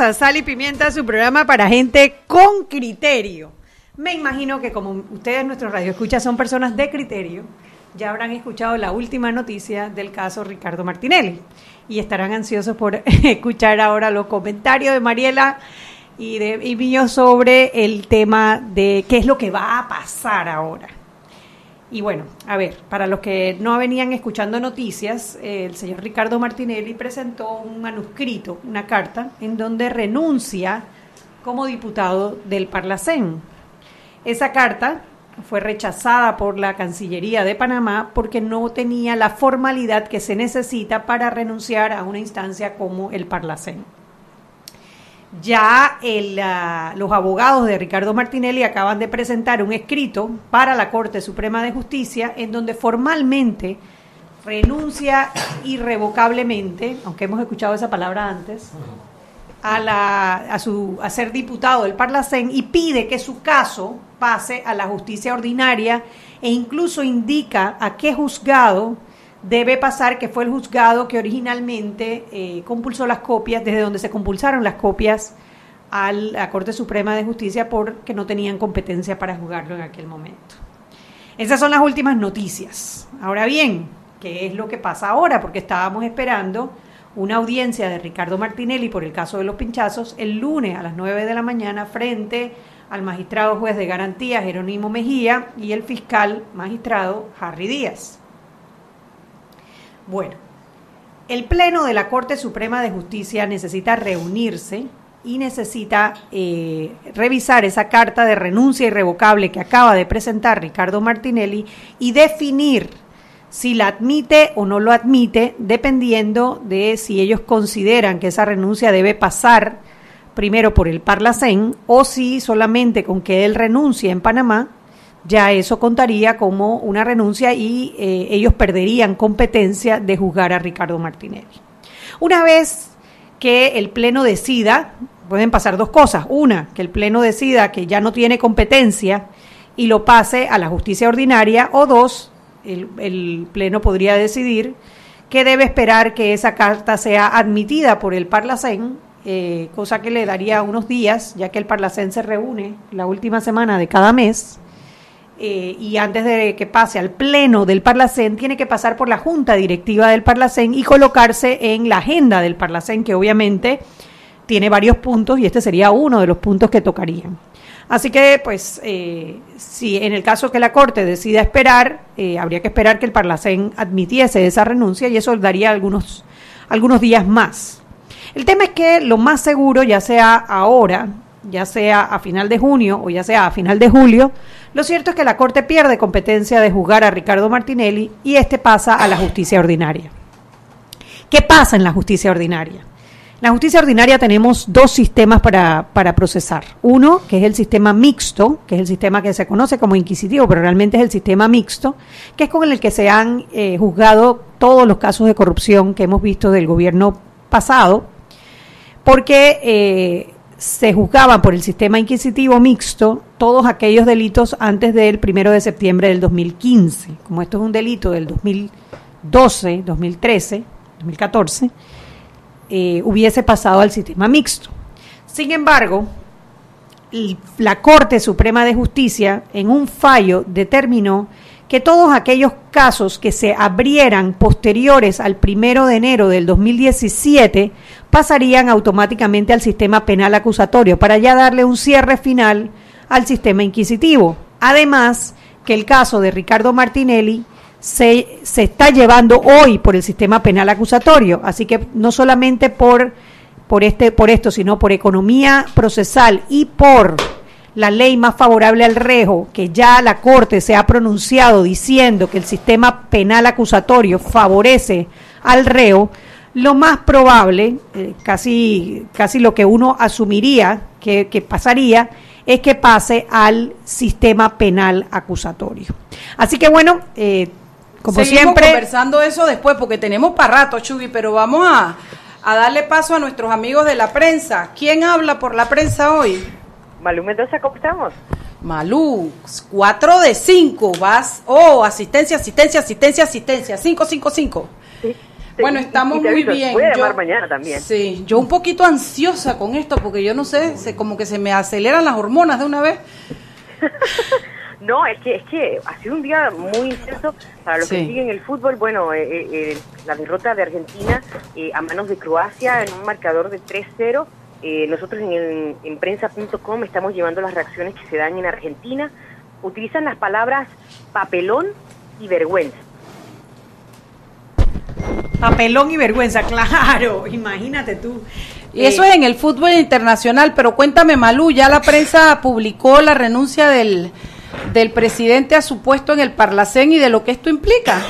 A Sal y Pimienta, su programa para gente con criterio. Me imagino que como ustedes, nuestros radioescuchas, son personas de criterio, ya habrán escuchado la última noticia del caso Ricardo Martinelli y estarán ansiosos por escuchar ahora los comentarios de Mariela y de y mío sobre el tema de qué es lo que va a pasar ahora. Y bueno, a ver, para los que no venían escuchando noticias, el señor Ricardo Martinelli presentó un manuscrito, una carta, en donde renuncia como diputado del Parlacén. Esa carta fue rechazada por la Cancillería de Panamá porque no tenía la formalidad que se necesita para renunciar a una instancia como el Parlacén. Ya el, uh, los abogados de Ricardo Martinelli acaban de presentar un escrito para la Corte Suprema de Justicia en donde formalmente renuncia irrevocablemente, aunque hemos escuchado esa palabra antes, a, la, a, su, a ser diputado del Parlacén y pide que su caso pase a la justicia ordinaria e incluso indica a qué juzgado debe pasar, que fue el juzgado que originalmente eh, compulsó las copias, desde donde se compulsaron las copias a la Corte Suprema de Justicia porque no tenían competencia para juzgarlo en aquel momento. Esas son las últimas noticias. Ahora bien, ¿qué es lo que pasa ahora? Porque estábamos esperando una audiencia de Ricardo Martinelli por el caso de los pinchazos el lunes a las 9 de la mañana frente al magistrado juez de garantía Jerónimo Mejía y el fiscal magistrado Harry Díaz. Bueno, el Pleno de la Corte Suprema de Justicia necesita reunirse y necesita eh, revisar esa carta de renuncia irrevocable que acaba de presentar Ricardo Martinelli y definir si la admite o no lo admite, dependiendo de si ellos consideran que esa renuncia debe pasar primero por el Parlacén o si solamente con que él renuncie en Panamá ya eso contaría como una renuncia y eh, ellos perderían competencia de juzgar a Ricardo Martinelli. Una vez que el Pleno decida, pueden pasar dos cosas. Una, que el Pleno decida que ya no tiene competencia y lo pase a la justicia ordinaria, o dos, el, el Pleno podría decidir que debe esperar que esa carta sea admitida por el Parlacén, eh, cosa que le daría unos días, ya que el Parlacén se reúne la última semana de cada mes eh, y antes de que pase al pleno del Parlacén, tiene que pasar por la junta directiva del Parlacén y colocarse en la agenda del Parlacén, que obviamente tiene varios puntos y este sería uno de los puntos que tocarían. Así que, pues, eh, si en el caso que la Corte decida esperar, eh, habría que esperar que el Parlacén admitiese esa renuncia y eso daría algunos, algunos días más. El tema es que lo más seguro, ya sea ahora, ya sea a final de junio o ya sea a final de julio, lo cierto es que la Corte pierde competencia de juzgar a Ricardo Martinelli y este pasa a la justicia ordinaria. ¿Qué pasa en la justicia ordinaria? En la justicia ordinaria tenemos dos sistemas para, para, procesar. Uno, que es el sistema mixto, que es el sistema que se conoce como inquisitivo, pero realmente es el sistema mixto, que es con el que se han eh, juzgado todos los casos de corrupción que hemos visto del gobierno pasado, porque eh, se juzgaban por el sistema inquisitivo mixto todos aquellos delitos antes del primero de septiembre del 2015. Como esto es un delito del 2012, 2013, 2014, eh, hubiese pasado al sistema mixto. Sin embargo, la Corte Suprema de Justicia en un fallo determinó que todos aquellos casos que se abrieran posteriores al primero de enero del 2017 pasarían automáticamente al sistema penal acusatorio para ya darle un cierre final al sistema inquisitivo. Además que el caso de Ricardo Martinelli se, se está llevando hoy por el sistema penal acusatorio. Así que no solamente por, por, este, por esto, sino por economía procesal y por la ley más favorable al rejo, que ya la Corte se ha pronunciado diciendo que el sistema penal acusatorio favorece al reo, lo más probable, eh, casi, casi lo que uno asumiría que, que pasaría, es que pase al sistema penal acusatorio. Así que bueno, eh, como Seguimos siempre... conversando eso después porque tenemos para rato, Chubi, pero vamos a, a darle paso a nuestros amigos de la prensa. ¿Quién habla por la prensa hoy? Malú Mendoza, ¿cómo estamos? Malú, 4 de 5, vas, oh, asistencia, asistencia, asistencia, asistencia, 5, 5, 5. Sí. Bueno, Y- estamos y te muy bien. Voy a llamar Yo- mañana también. Sí, yo un poquito ansiosa con esto porque yo no sé, se, como que se me aceleran las hormonas de una vez. No, es que, es que ha sido un día muy intenso para los Sí. que siguen el fútbol. Bueno, eh, eh, eh, la derrota de Argentina eh, a manos de Croacia en un marcador de 3-0. Eh, nosotros en, el- en prensa.com estamos llevando las reacciones que se dan en Argentina. Utilizan las palabras papelón y vergüenza. Papelón y vergüenza, claro, imagínate tú. Y eso Eh, es en el fútbol internacional, pero cuéntame, Malú, ya la prensa publicó la renuncia del, del presidente a su puesto en el Parlacén y de lo que esto implica.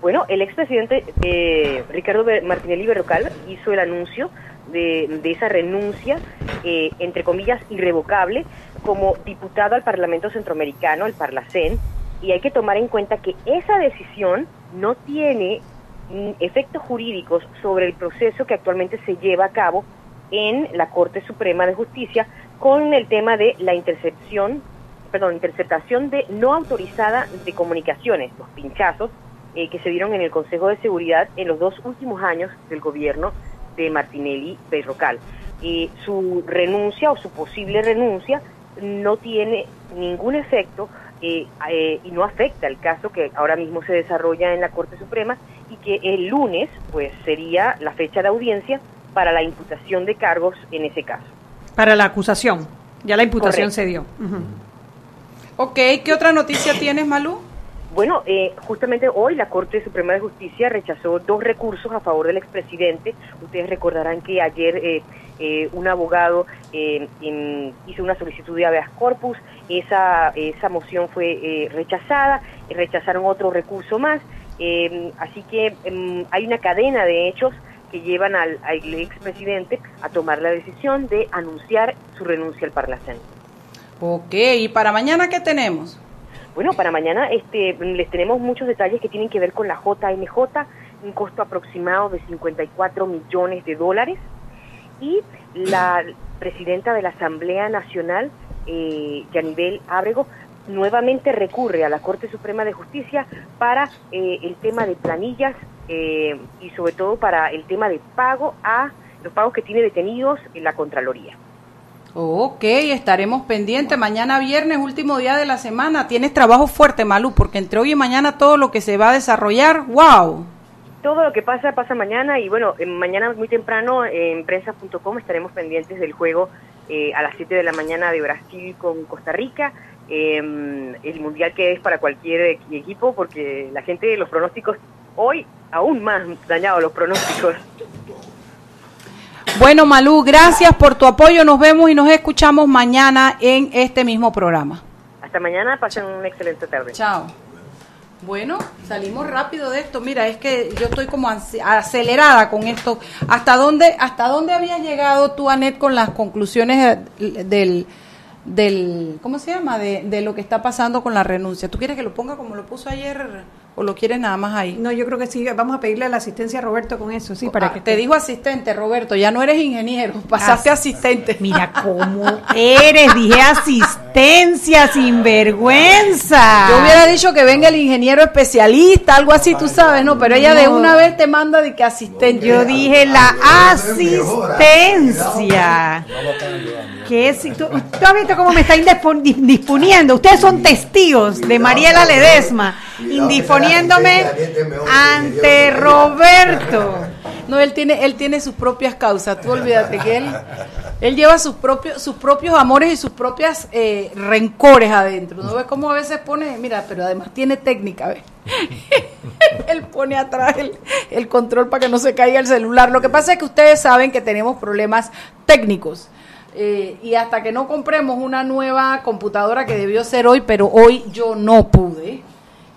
Bueno, el expresidente eh, Ricardo Martinelli Berrocal hizo el anuncio de, de esa renuncia, eh, entre comillas, irrevocable, como diputado al Parlamento Centroamericano, el Parlacén, y hay que tomar en cuenta que esa decisión no tiene efectos jurídicos sobre el proceso que actualmente se lleva a cabo en la Corte Suprema de Justicia con el tema de la intercepción, perdón, interceptación de no autorizada de comunicaciones, los pinchazos eh, que se dieron en el Consejo de Seguridad en los dos últimos años del gobierno de Martinelli Berrocal. Eh, su renuncia o su posible renuncia no tiene ningún efecto eh, eh, y no afecta el caso que ahora mismo se desarrolla en la Corte Suprema y que el lunes pues sería la fecha de audiencia para la imputación de cargos en ese caso. Para la acusación, ya la imputación Correcto. se dio. Ujú. Ok, ¿qué otra noticia tienes, Malú? Bueno, eh, justamente hoy la Corte Suprema de Justicia rechazó dos recursos a favor del expresidente. Ustedes recordarán que ayer eh, eh, un abogado eh, hizo una solicitud de habeas corpus, esa, esa moción fue eh, rechazada, rechazaron otro recurso más, eh, así que em, hay una cadena de hechos que llevan al, al expresidente a tomar la decisión de anunciar su renuncia al Parlacén. Ok, ¿y para mañana qué tenemos? Bueno, para mañana este, les tenemos muchos detalles que tienen que ver con la JMJ, un costo aproximado de 54 millones de dólares. Y la presidenta de la Asamblea Nacional, eh, Yanibel Ábrego, nuevamente recurre a la Corte Suprema de Justicia para eh, el tema de planillas eh, y sobre todo para el tema de pago a los pagos que tiene detenidos en la Contraloría. Ok, estaremos pendientes. Mañana viernes, último día de la semana. Tienes trabajo fuerte, Malú, porque entre hoy y mañana todo lo que se va a desarrollar, wow. Todo lo que pasa, pasa mañana y bueno, eh, mañana muy temprano en prensa.com estaremos pendientes del juego eh, a las 7 de la mañana de Brasil con Costa Rica, eh, el mundial que es para cualquier equi- equipo porque la gente, los pronósticos, hoy aún más dañados los pronósticos. Bueno, Malú, gracias por tu apoyo. Nos vemos y nos escuchamos mañana en este mismo programa. Hasta mañana, pasen una excelente tarde. Chao. Bueno, salimos rápido de esto. Mira, es que yo estoy como acelerada con esto. ¿Hasta dónde, hasta dónde habías llegado tú, Anet, con las conclusiones del, del ¿cómo se llama? De, de lo que está pasando con la renuncia. ¿Tú quieres que lo ponga como lo puso ayer o lo quieres nada más ahí? No, yo creo que sí, vamos a pedirle la asistencia a Roberto con eso, sí, para Ah, que te dijo asistente, Roberto, ya no eres ingeniero, pasaste a As- asistente. Mira cómo eres, dije asistencia sin vergüenza. Yo hubiera dicho que venga el ingeniero especialista, algo así, tú sabes, ¿no? Pero ella de una vez te manda de que asistente. Yo dije la asistencia. Que si tú, tú has visto cómo me está indispo- dis- disponiendo. Ustedes son testigos de Mariela Ledesma, indisponiéndome ante Roberto. No, él tiene, él tiene sus propias causas. Tú olvídate que él, él lleva sus propios, sus propios amores y sus propias eh, rencores adentro. ¿No ves cómo a veces pone, mira, pero además tiene técnica, ¿ves? él pone atrás el, el control para que no se caiga el celular. Lo que pasa es que ustedes saben que tenemos problemas técnicos. Eh, y hasta que no compremos una nueva computadora que debió ser hoy, pero hoy yo no pude,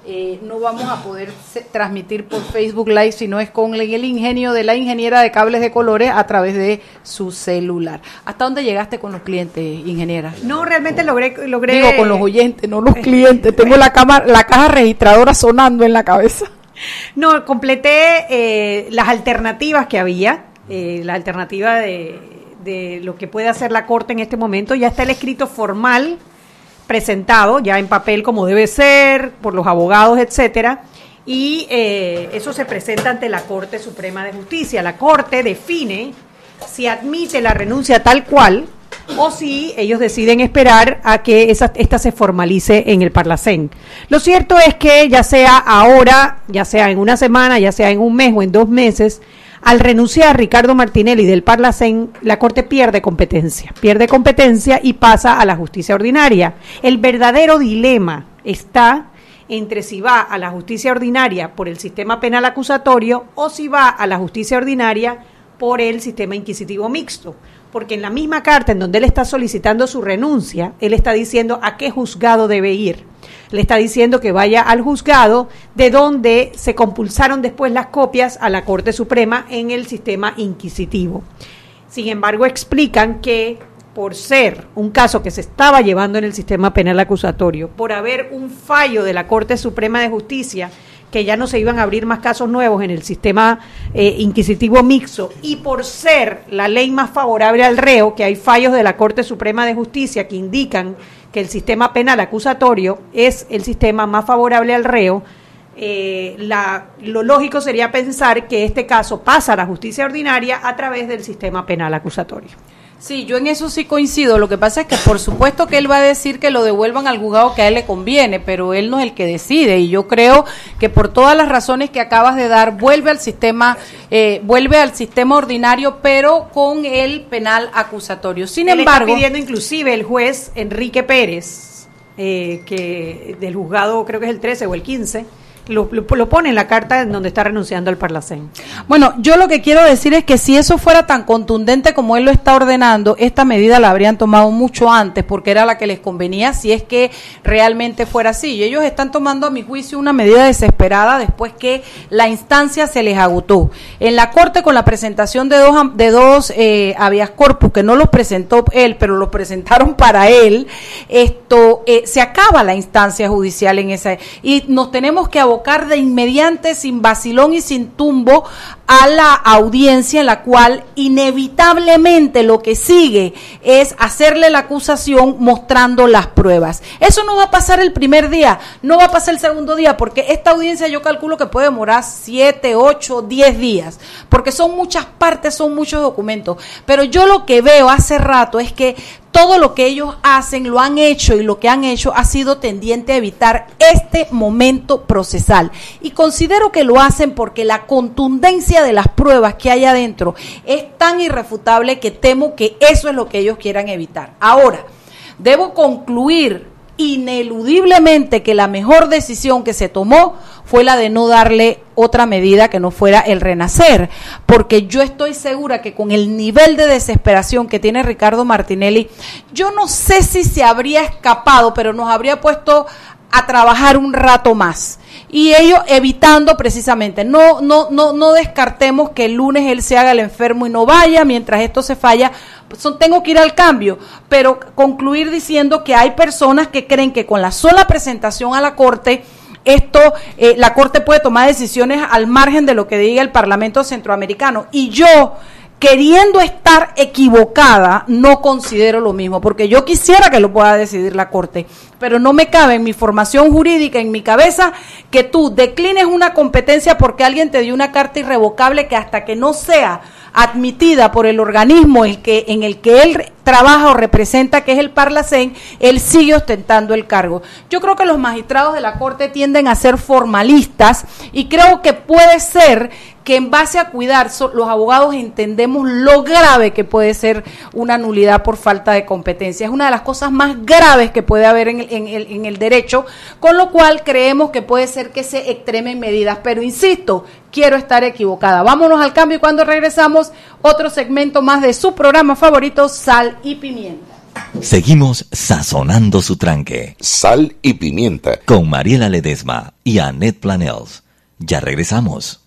eh, no vamos a poder transmitir por Facebook Live, sino es con el ingenio de la ingeniera de cables de colores a través de su celular. ¿Hasta dónde llegaste con los clientes, ingeniera? No, realmente logré... logré... Digo, con los oyentes, no los clientes. Tengo la, cámara, la caja registradora sonando en la cabeza. No, completé eh, las alternativas que había, la alternativa de de lo que puede hacer la Corte en este momento. Ya está el escrito formal presentado, ya en papel como debe ser, por los abogados, etcétera. Y eh, eso se presenta ante la Corte Suprema de Justicia. La Corte define si admite la renuncia tal cual o si ellos deciden esperar a que esa, esta se formalice en el Parlacén. Lo cierto es que ya sea ahora, ya sea en una semana, ya sea en un mes o en dos meses, al renunciar Ricardo Martinelli del Parlacén, la Corte pierde competencia, pierde competencia y pasa a la justicia ordinaria. El verdadero dilema está entre si va a la justicia ordinaria por el sistema penal acusatorio o si va a la justicia ordinaria por el sistema inquisitivo mixto. Porque en la misma carta en donde él está solicitando su renuncia, él está diciendo a qué juzgado debe ir le está diciendo que vaya al juzgado de donde se compulsaron después las copias a la Corte Suprema en el sistema inquisitivo. Sin embargo, explican que por ser un caso que se estaba llevando en el sistema penal acusatorio, por haber un fallo de la Corte Suprema de Justicia que ya no se iban a abrir más casos nuevos en el sistema eh, inquisitivo mixto y por ser la ley más favorable al reo, que hay fallos de la Corte Suprema de Justicia que indican que el sistema penal acusatorio es el sistema más favorable al reo, eh, la, lo lógico sería pensar que este caso pasa a la justicia ordinaria a través del sistema penal acusatorio. Sí, yo en eso sí coincido. Lo que pasa es que por supuesto que él va a decir que lo devuelvan al juzgado que a él le conviene, pero él no es el que decide. Y yo creo que por todas las razones que acabas de dar, vuelve al sistema, eh, vuelve al sistema ordinario, pero con el penal acusatorio. Sin embargo, está pidiendo inclusive el juez Enrique Pérez, eh, que del juzgado creo que es el 13 o el 15 lo, pone en la carta en donde está renunciando al Parlacén. Bueno, yo lo que quiero decir es que si eso fuera tan contundente como él lo está ordenando, esta medida la habrían tomado mucho antes porque era la que les convenía si es que realmente fuera así. Y ellos están tomando, a mi juicio, una medida desesperada después que la instancia se les agotó. En la Corte, con la presentación de dos, de dos eh, corpus, que no los presentó él, pero los presentaron para él, esto eh, se acaba la instancia judicial en esa. Y nos tenemos que abocar de inmediante, sin vacilón y sin tumbo, a la audiencia en la cual inevitablemente lo que sigue es hacerle la acusación mostrando las pruebas. Eso no va a pasar el primer día, no va a pasar el segundo día, porque esta audiencia yo calculo que puede demorar siete, ocho, diez días, porque son muchas partes, son muchos documentos. Pero yo lo que veo hace rato es que todo lo que ellos hacen, lo han hecho y lo que han hecho ha sido tendiente a evitar este momento procesal. Y considero que lo hacen porque la contundencia de las pruebas que hay adentro es tan irrefutable que temo que eso es lo que ellos quieran evitar. Ahora, debo concluir ineludiblemente que la mejor decisión que se tomó fue la de no darle otra medida que no fuera el renacer, porque yo estoy segura que con el nivel de desesperación que tiene Ricardo Martinelli, yo no sé si se habría escapado, pero nos habría puesto a trabajar un rato más. Y ellos evitando precisamente no no no no descartemos que el lunes él se haga el enfermo y no vaya mientras esto se falla. Tengo que ir al cambio, pero concluir diciendo que hay personas que creen que con la sola presentación a la Corte, esto, eh, la Corte puede tomar decisiones al margen de lo que diga el Parlamento Centroamericano. Y yo, queriendo estar equivocada, no considero lo mismo, porque yo quisiera que lo pueda decidir la Corte, pero no me cabe en mi formación jurídica, en mi cabeza, que tú declines una competencia porque alguien te dio una carta irrevocable que hasta que no sea admitida por el organismo el que, en el que él trabaja o representa, que es el Parlacén, él sigue ostentando el cargo. Yo creo que los magistrados de la Corte tienden a ser formalistas y creo que puede ser que en base a cuidar so- los abogados entendemos lo grave que puede ser una nulidad por falta de competencia. Es una de las cosas más graves que puede haber en el, en el- en el derecho, con lo cual creemos que puede ser que se extremen medidas. Pero insisto, quiero estar equivocada. Vámonos al cambio y cuando regresamos, otro segmento más de su programa favorito, Sal y Pimienta. Seguimos sazonando su tranque. Sal y pimienta. Con Mariela Ledesma y Annette Planels. Ya regresamos.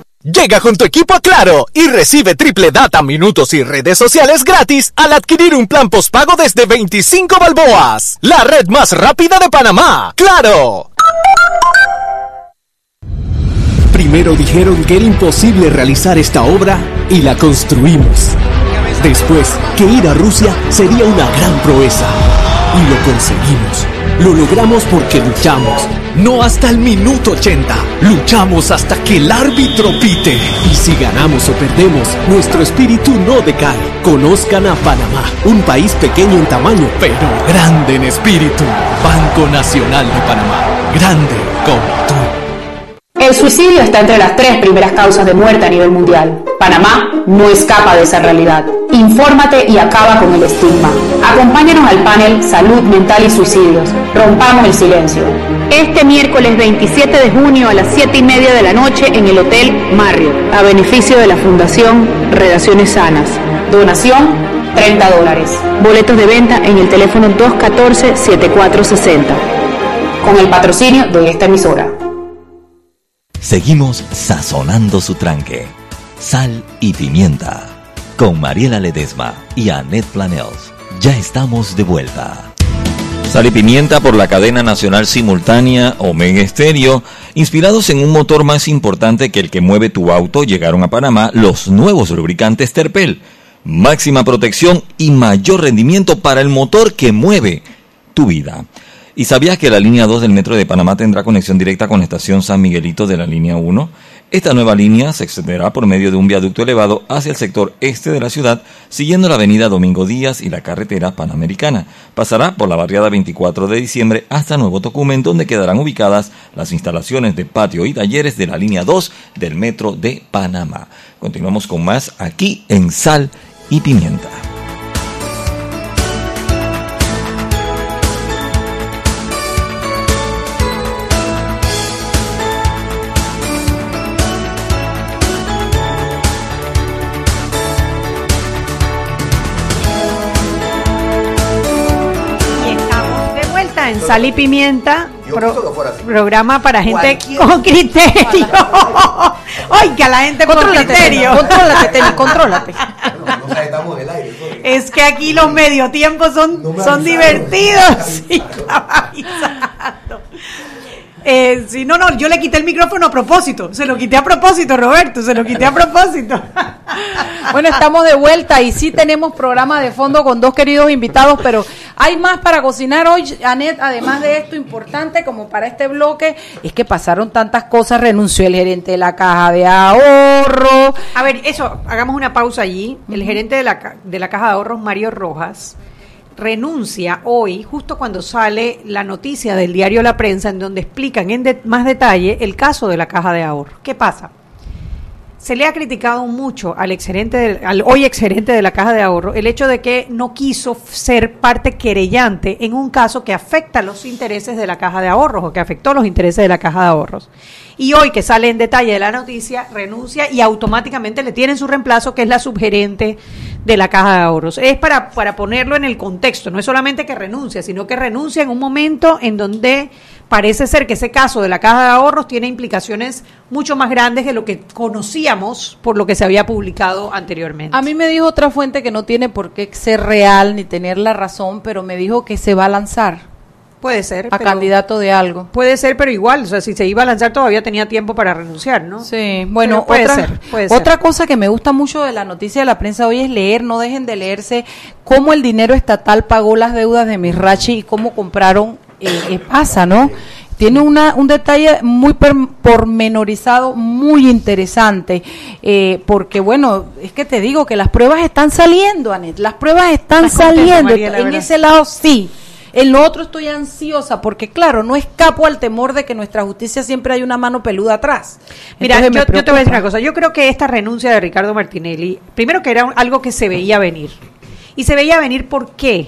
Llega con tu equipo a Claro y recibe triple data, minutos y redes sociales gratis al adquirir un plan postpago desde 25 balboas. La red más rápida de Panamá. ¡Claro! Primero dijeron que era imposible realizar esta obra y la construimos. Después, que ir a Rusia sería una gran proeza. Y lo conseguimos. Lo logramos porque luchamos. No hasta el minuto 80. Luchamos hasta que el árbitro pite. Y si ganamos o perdemos, nuestro espíritu no decae. Conozcan a Panamá, un país pequeño en tamaño, pero grande en espíritu. Banco Nacional de Panamá. Grande como tú. El suicidio está entre las tres primeras causas de muerte a nivel mundial. Panamá no escapa de esa realidad. Infórmate y acaba con el estigma. Acompáñanos al panel Salud Mental y Suicidios. Rompamos el silencio. Este miércoles 27 de junio a las 7 y media de la noche en el Hotel Marriott, a beneficio de la Fundación Relaciones Sanas. Donación 30 dólares. Boletos de venta en el teléfono 214-7460. Con el patrocinio de esta emisora. Seguimos sazonando su tranque. Sal y pimienta. Con Mariela Ledesma y Annette Planels. Ya estamos de vuelta. Sal y pimienta por la cadena nacional simultánea Omega Estéreo. Inspirados en un motor más importante que el que mueve tu auto, llegaron a Panamá los nuevos lubricantes Terpel. Máxima protección y mayor rendimiento para el motor que mueve tu vida. ¿Y sabías que la línea 2 del Metro de Panamá tendrá conexión directa con la estación San Miguelito de la línea 1? Esta nueva línea se extenderá por medio de un viaducto elevado hacia el sector este de la ciudad, siguiendo la avenida Domingo Díaz y la carretera Panamericana. Pasará por la barriada 24 de diciembre hasta Nuevo Tocumen, donde quedarán ubicadas las instalaciones de patio y talleres de la línea 2 del Metro de Panamá. Continuamos con más aquí en Sal y Pimienta. Sal y Pimienta, pro- programa para gente con criterio. Oiga, la gente con criterio. contrólate, Teni, contrólate. Es que aquí los medio tiempos son, son divertidos. Sí. Eh, sí, no, no, yo le quité el micrófono a propósito. Se lo quité a propósito, Roberto. Se lo quité a propósito. Bueno, estamos de vuelta y sí tenemos programa de fondo con dos queridos invitados, pero hay más para cocinar hoy, Anet, además de esto importante como para este bloque, es que pasaron tantas cosas, renunció el gerente de la caja de ahorro. A ver, eso, hagamos una pausa allí. El gerente de la, de la Caja de Ahorros, Mario Rojas, renuncia hoy, justo cuando sale la noticia del diario La Prensa, en donde explican en de- más detalle el caso de la Caja de Ahorros. ¿Qué pasa? Se le ha criticado mucho al exgerente, del- al hoy exgerente de la Caja de Ahorro, el hecho de que no quiso ser parte querellante en un caso que afecta los intereses de la Caja de Ahorros o que afectó los intereses de la Caja de Ahorros. Y hoy que sale en detalle de la noticia, renuncia y automáticamente le tienen su reemplazo, que es la subgerente de la caja de ahorros. Es para, para ponerlo en el contexto, no es solamente que renuncia, sino que renuncia en un momento en donde parece ser que ese caso de la caja de ahorros tiene implicaciones mucho más grandes de lo que conocíamos por lo que se había publicado anteriormente. A mí me dijo otra fuente que no tiene por qué ser real ni tener la razón, pero me dijo que se va a lanzar. Puede ser. A candidato de algo. Puede ser, pero igual, o sea, si se iba a lanzar todavía tenía tiempo para renunciar, ¿no? Sí, bueno, puede otra, ser, otra cosa que me gusta mucho de la noticia de la prensa hoy es leer, no dejen de leerse cómo el dinero estatal pagó las deudas de Misrachi y cómo compraron eh, eh, pasa, ¿no? Tiene una, un detalle muy pormenorizado, muy interesante, eh, porque bueno, es que te digo que las pruebas están saliendo, Anet, las pruebas están saliendo, en ese lado sí. En lo otro estoy ansiosa porque, claro, no escapo al temor de que nuestra justicia siempre hay una mano peluda atrás. Mira, yo, yo, te voy a decir una cosa. Yo creo que esta renuncia de Ricardo Martinelli, primero que era algo que se veía venir. Y se veía venir ¿por qué?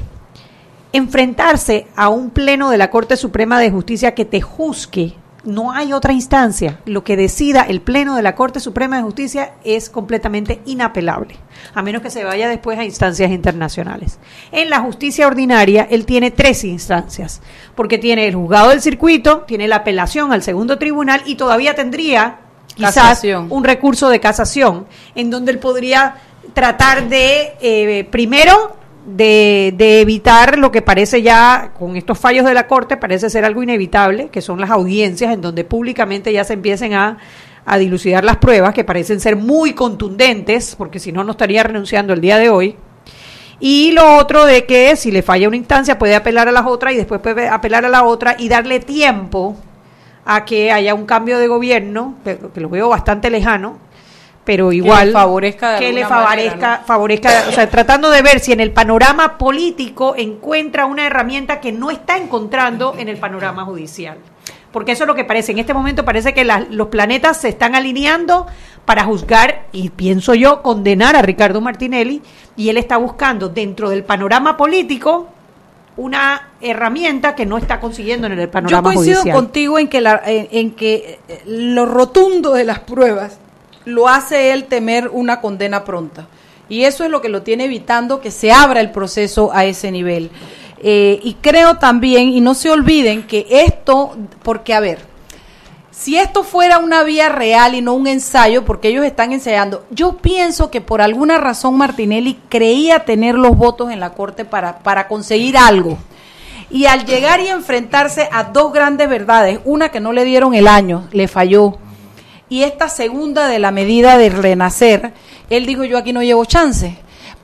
Enfrentarse a un pleno de la Corte Suprema de Justicia que te juzgue no hay otra instancia. Lo que decida el Pleno de la Corte Suprema de Justicia es completamente inapelable, a menos que se vaya después a instancias internacionales. En la justicia ordinaria, él tiene tres instancias, porque tiene el juzgado del circuito, tiene la apelación al segundo tribunal y todavía tendría quizás un recurso de casación, en donde él podría tratar de, eh, primero, de, de, evitar lo que parece ya, con estos fallos de la Corte, parece ser algo inevitable, que son las audiencias en donde públicamente ya se empiecen a, a dilucidar las pruebas, que parecen ser muy contundentes, porque si no, no estaría renunciando el día de hoy. Y lo otro de que si le falla una instancia puede apelar a las otras y después puede apelar a la otra y darle tiempo a que haya un cambio de gobierno, que lo veo bastante lejano, pero igual que le favorezca, que le favorezca, favorezca, o sea, tratando de ver si en el panorama político encuentra una herramienta que no está encontrando en el panorama judicial. Porque eso es lo que parece. En este momento parece que los planetas se están alineando para juzgar y pienso yo condenar a Ricardo Martinelli y él está buscando dentro del panorama político una herramienta que no está consiguiendo en el panorama judicial. Yo coincido contigo en que, la, en que lo rotundo de las pruebas lo hace él temer una condena pronta. Y eso es lo que lo tiene evitando que se abra el proceso a ese nivel. Eh, y creo también, y no se olviden que esto, porque a ver, si esto fuera una vía real y no un ensayo, porque ellos están ensayando, yo pienso que por alguna razón Martinelli creía tener los votos en la Corte para, para conseguir algo. Y al llegar y enfrentarse a dos grandes verdades, una que no le dieron el año, le falló, y esta segunda de la medida de renacer, él dijo yo aquí no llevo chance.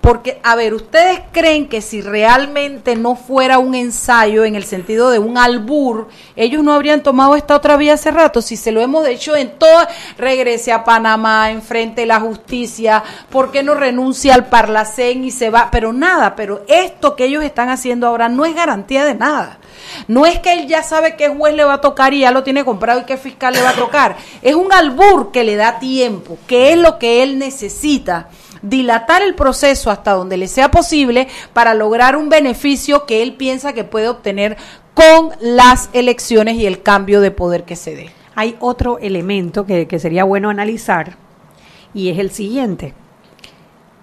Porque, a ver, ¿ustedes creen que si realmente no fuera un ensayo en el sentido de un albur, ellos no habrían tomado esta otra vía hace rato? Si se lo hemos hecho en todo, regrese a Panamá, enfrente la justicia, ¿por qué no renuncia al Parlacén y se va? Pero nada, pero esto que ellos están haciendo ahora no es garantía de nada. No es que él ya sabe qué juez le va a tocar y ya lo tiene comprado y qué fiscal le va a tocar. Es un albur que le da tiempo, que es lo que él necesita dilatar el proceso hasta donde le sea posible para lograr un beneficio que él piensa que puede obtener con las elecciones y el cambio de poder que se dé. Hay otro elemento que, que sería bueno analizar y es el siguiente.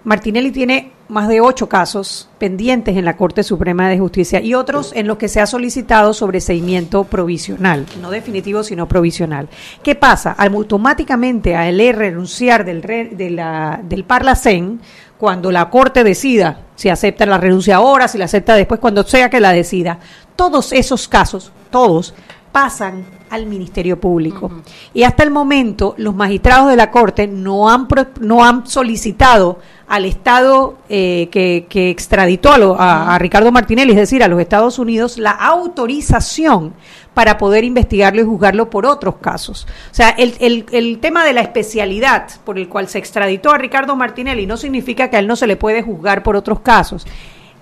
Martinelli tiene más de ocho casos pendientes en la Corte Suprema de Justicia y otros en los que se ha solicitado sobreseimiento provisional, no definitivo sino provisional. ¿Qué pasa? Automáticamente a él renunciar del, de la, del Parlacén, cuando la Corte decida si acepta la renuncia ahora, si la acepta después, cuando sea que la decida, todos esos casos, todos, pasan al Ministerio Público. Y hasta el momento los magistrados de la Corte no han, no han solicitado al Estado eh, que, que, extraditó a, a, Ricardo Martinelli, es decir, a los Estados Unidos, la autorización para poder investigarlo y juzgarlo por otros casos. O sea, el, el, el tema de la especialidad por el cual se extraditó a Ricardo Martinelli no significa que a él no se le puede juzgar por otros casos.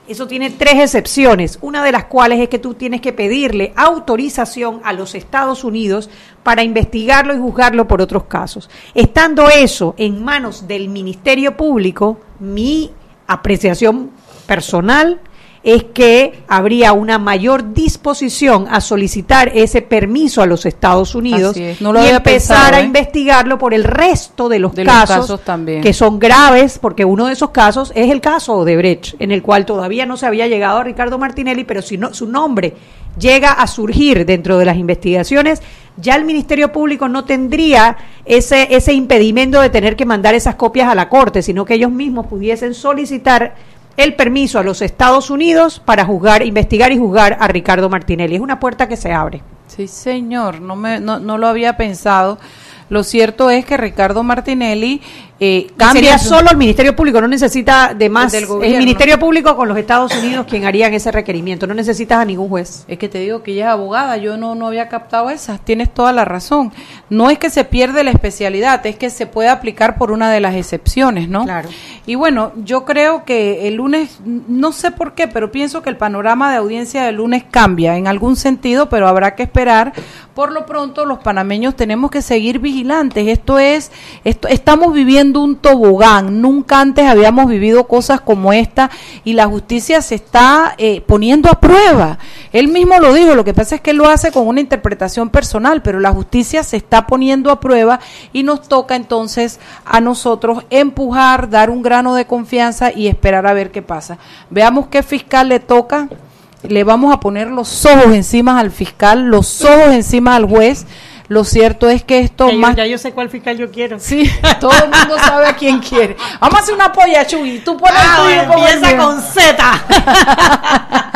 Eso tiene tres excepciones, una de las cuales es que tú tienes que pedirle autorización a los Estados Unidos para investigarlo y juzgarlo por otros casos. Estando eso en manos del Ministerio Público, mi apreciación personal es que habría una mayor disposición a solicitar ese permiso a los Estados Unidos. No lo y empezar pensado, a ¿eh? investigarlo por el resto de los De los casos, casos también. que son graves, porque uno de esos casos es el caso de Brecht, en el cual todavía no se había llegado a Ricardo Martinelli, pero si no, su nombre llega a surgir dentro de las investigaciones, ya el Ministerio Público no tendría ese, ese impedimento de tener que mandar esas copias a la Corte, sino que ellos mismos pudiesen solicitar el permiso a los Estados Unidos para juzgar, investigar y juzgar a Ricardo Martinelli. Es una puerta que se abre. Sí, señor, no, me, no, no lo había pensado. Lo cierto es que Ricardo Martinelli eh, cambia solo el Ministerio Público, no necesita de más. Del Es gobierno. el Ministerio Público con los Estados Unidos quien harían ese requerimiento. No necesitas a ningún juez. Es que te digo que ella es abogada, yo no, no había captado esas, tienes toda la razón. No es que se pierde la especialidad, es que se puede aplicar por una de las excepciones, ¿no? Claro. Y bueno, yo creo que el lunes, no sé por qué, pero pienso que el panorama de audiencia del lunes cambia en algún sentido, pero habrá que esperar. Por lo pronto, los panameños tenemos que seguir vigilantes. Esto es, esto, estamos viviendo un tobogán. Nunca antes habíamos vivido cosas como esta y la justicia se está eh, poniendo a prueba. Él mismo lo dijo, lo que pasa es que él lo hace con una interpretación personal, pero la justicia se está poniendo a prueba y nos toca entonces a nosotros empujar, dar un grano de confianza y esperar a ver qué pasa. Veamos qué fiscal le toca. Le vamos a poner los ojos encima al fiscal, los ojos encima al juez. Lo cierto es que esto más yo sé cuál fiscal yo quiero. Sí, todo el mundo sabe a quién quiere. Vamos a hacer una polla, Chuy. Tú pones Ah, tuyo, empieza con Z.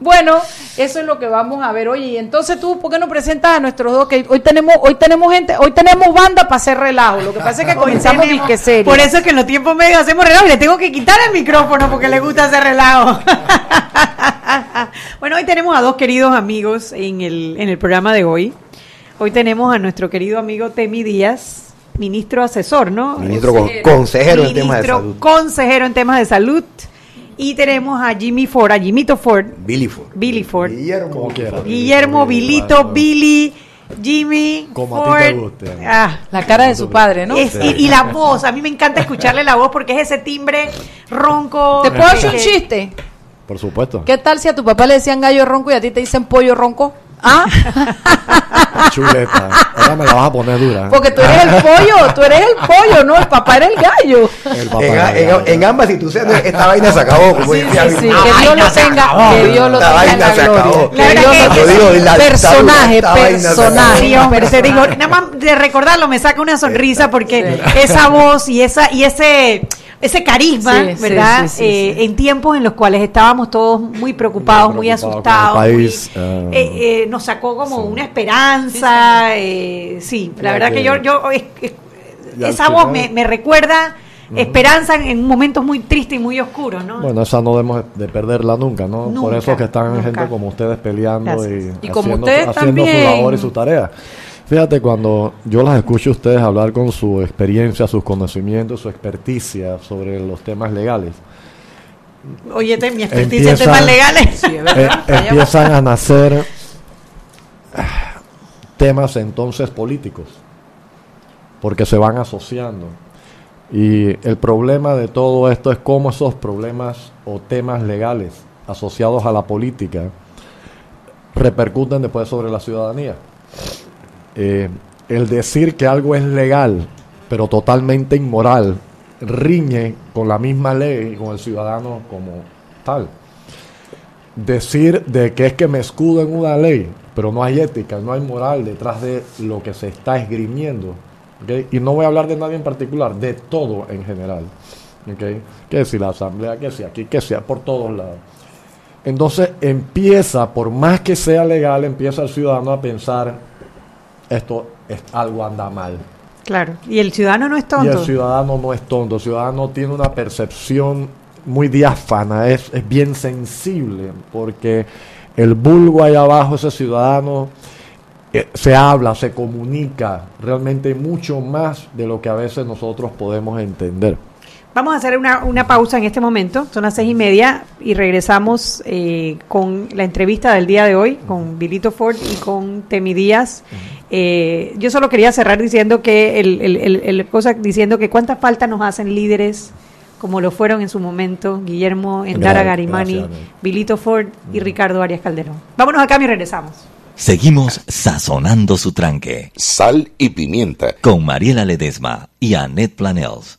Bueno, eso es lo que vamos a ver. Oye, y entonces tú, ¿por qué no presentas a nuestros dos? Que hoy tenemos, hoy tenemos gente, hoy tenemos banda para hacer relajo. Lo que pasa es que comenzamos disque serio. Por eso es que en los tiempos medios hacemos relajo y le tengo que quitar el micrófono porque le gusta hacer relajo. bueno, hoy tenemos a dos queridos amigos en el, en el programa de hoy. Hoy tenemos a nuestro querido amigo Temi Díaz, ministro asesor, ¿no? Ministro con- consejero en temas de Ministro salud. consejero en temas de salud. Y tenemos a Jimmy Ford, a Jimito Ford, Billy Ford. Billy Ford. Guillermo. Guillermo, Bilito, Billy, Jimmy, Como a ti Ford. te guste. Ah, La cara de su padre, ¿no? es- y, y la voz, a mí me encanta escucharle la voz porque es ese timbre ronco. ¿Te puedo hacer un que- chiste? Por supuesto. ¿Qué tal si a tu papá le decían gallo ronco y a ti te dicen pollo ronco? ¿Ah? Chuleta. Ahora me la vas a poner dura. Porque tú eres el pollo, tú eres el pollo, ¿no? El papá era el gallo. El papá En, era en- gallo. en ambas instituciones esta vaina se acabó. Como Sí, decía sí, que Dios lo tenga, que Dios lo tenga en vaina la se gloria. acabó. Que La verdad Dios que- lo Yo digo, tenga. la Personaje, personaje. Hombre, nada más de recordarlo me saca una sonrisa porque esa voz y esa y ese ese carisma, Sí, sí, ¿verdad? sí, sí, Eh. En tiempos en los cuales estábamos todos muy preocupados, muy, Muy preocupados asustados, muy- país, eh, eh, eh, nos sacó como sí. una esperanza, eh, sí, la verdad que que- yo, yo esa voz me, me recuerda esperanza en, en momentos muy tristes y muy oscuros, ¿no? Bueno, esa no debemos de perderla nunca, ¿no? Nunca, Por eso que están nunca. gente como ustedes peleando Gracias. y, Y como haciendo, ustedes haciendo su labor y su tarea. Fíjate, cuando yo las escucho a ustedes hablar con su experiencia, sus conocimientos, su experticia sobre los temas legales, Oye, te- mi experticia en temas legales. Sí, eh, empiezan a nacer ah, temas entonces políticos, porque se van asociando. Y el problema de todo esto es cómo esos problemas o temas legales asociados a la política repercuten después sobre la ciudadanía. Eh, el decir que algo es legal, pero totalmente inmoral, riñe con la misma ley y con el ciudadano como tal. Decir de que es que me escudo en una ley, pero no hay ética, no hay moral detrás de lo que se está esgrimiendo. Y no voy a hablar de nadie en particular, de todo en general. ¿ok? Que si la asamblea, que si aquí, que sea por todos lados. Entonces empieza, por más que sea legal, empieza el ciudadano a pensar, esto es algo anda mal. Claro, y el ciudadano no es Y tonto. el ciudadano no es tonto, el ciudadano tiene una percepción muy diáfana, es, es bien sensible, porque el vulgo ahí abajo, ese ciudadano, eh, se habla, se comunica realmente mucho más de lo que a veces nosotros podemos entender. Vamos a hacer una, una pausa en este momento, son las seis y media, y regresamos eh, con la entrevista del día de hoy, con Bilito Ford y con Temi Díaz. Eh, yo solo quería cerrar diciendo que el, el- el- el cosa diciendo que cuánta falta nos hacen líderes como lo fueron en su momento Guillermo Endara Gracias, Garimani, gracias. Vilito Ford y Ricardo Arias Calderón. Vámonos a cambio y regresamos. Seguimos sazonando su tranque. Sal y pimienta. Con Mariela Ledesma y Annette Planels.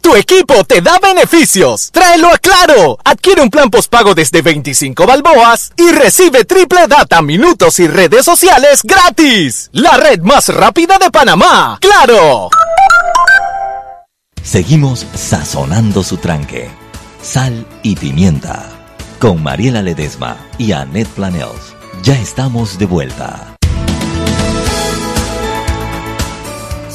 Tu equipo te da beneficios. Tráelo a Claro. Adquiere un plan postpago desde 25 balboas y recibe triple data, minutos y redes sociales gratis. La red más rápida de Panamá. ¡Claro! Seguimos sazonando su tranque. Sal y pimienta. Con Mariela Ledesma y Annette Planels. Ya estamos de vuelta.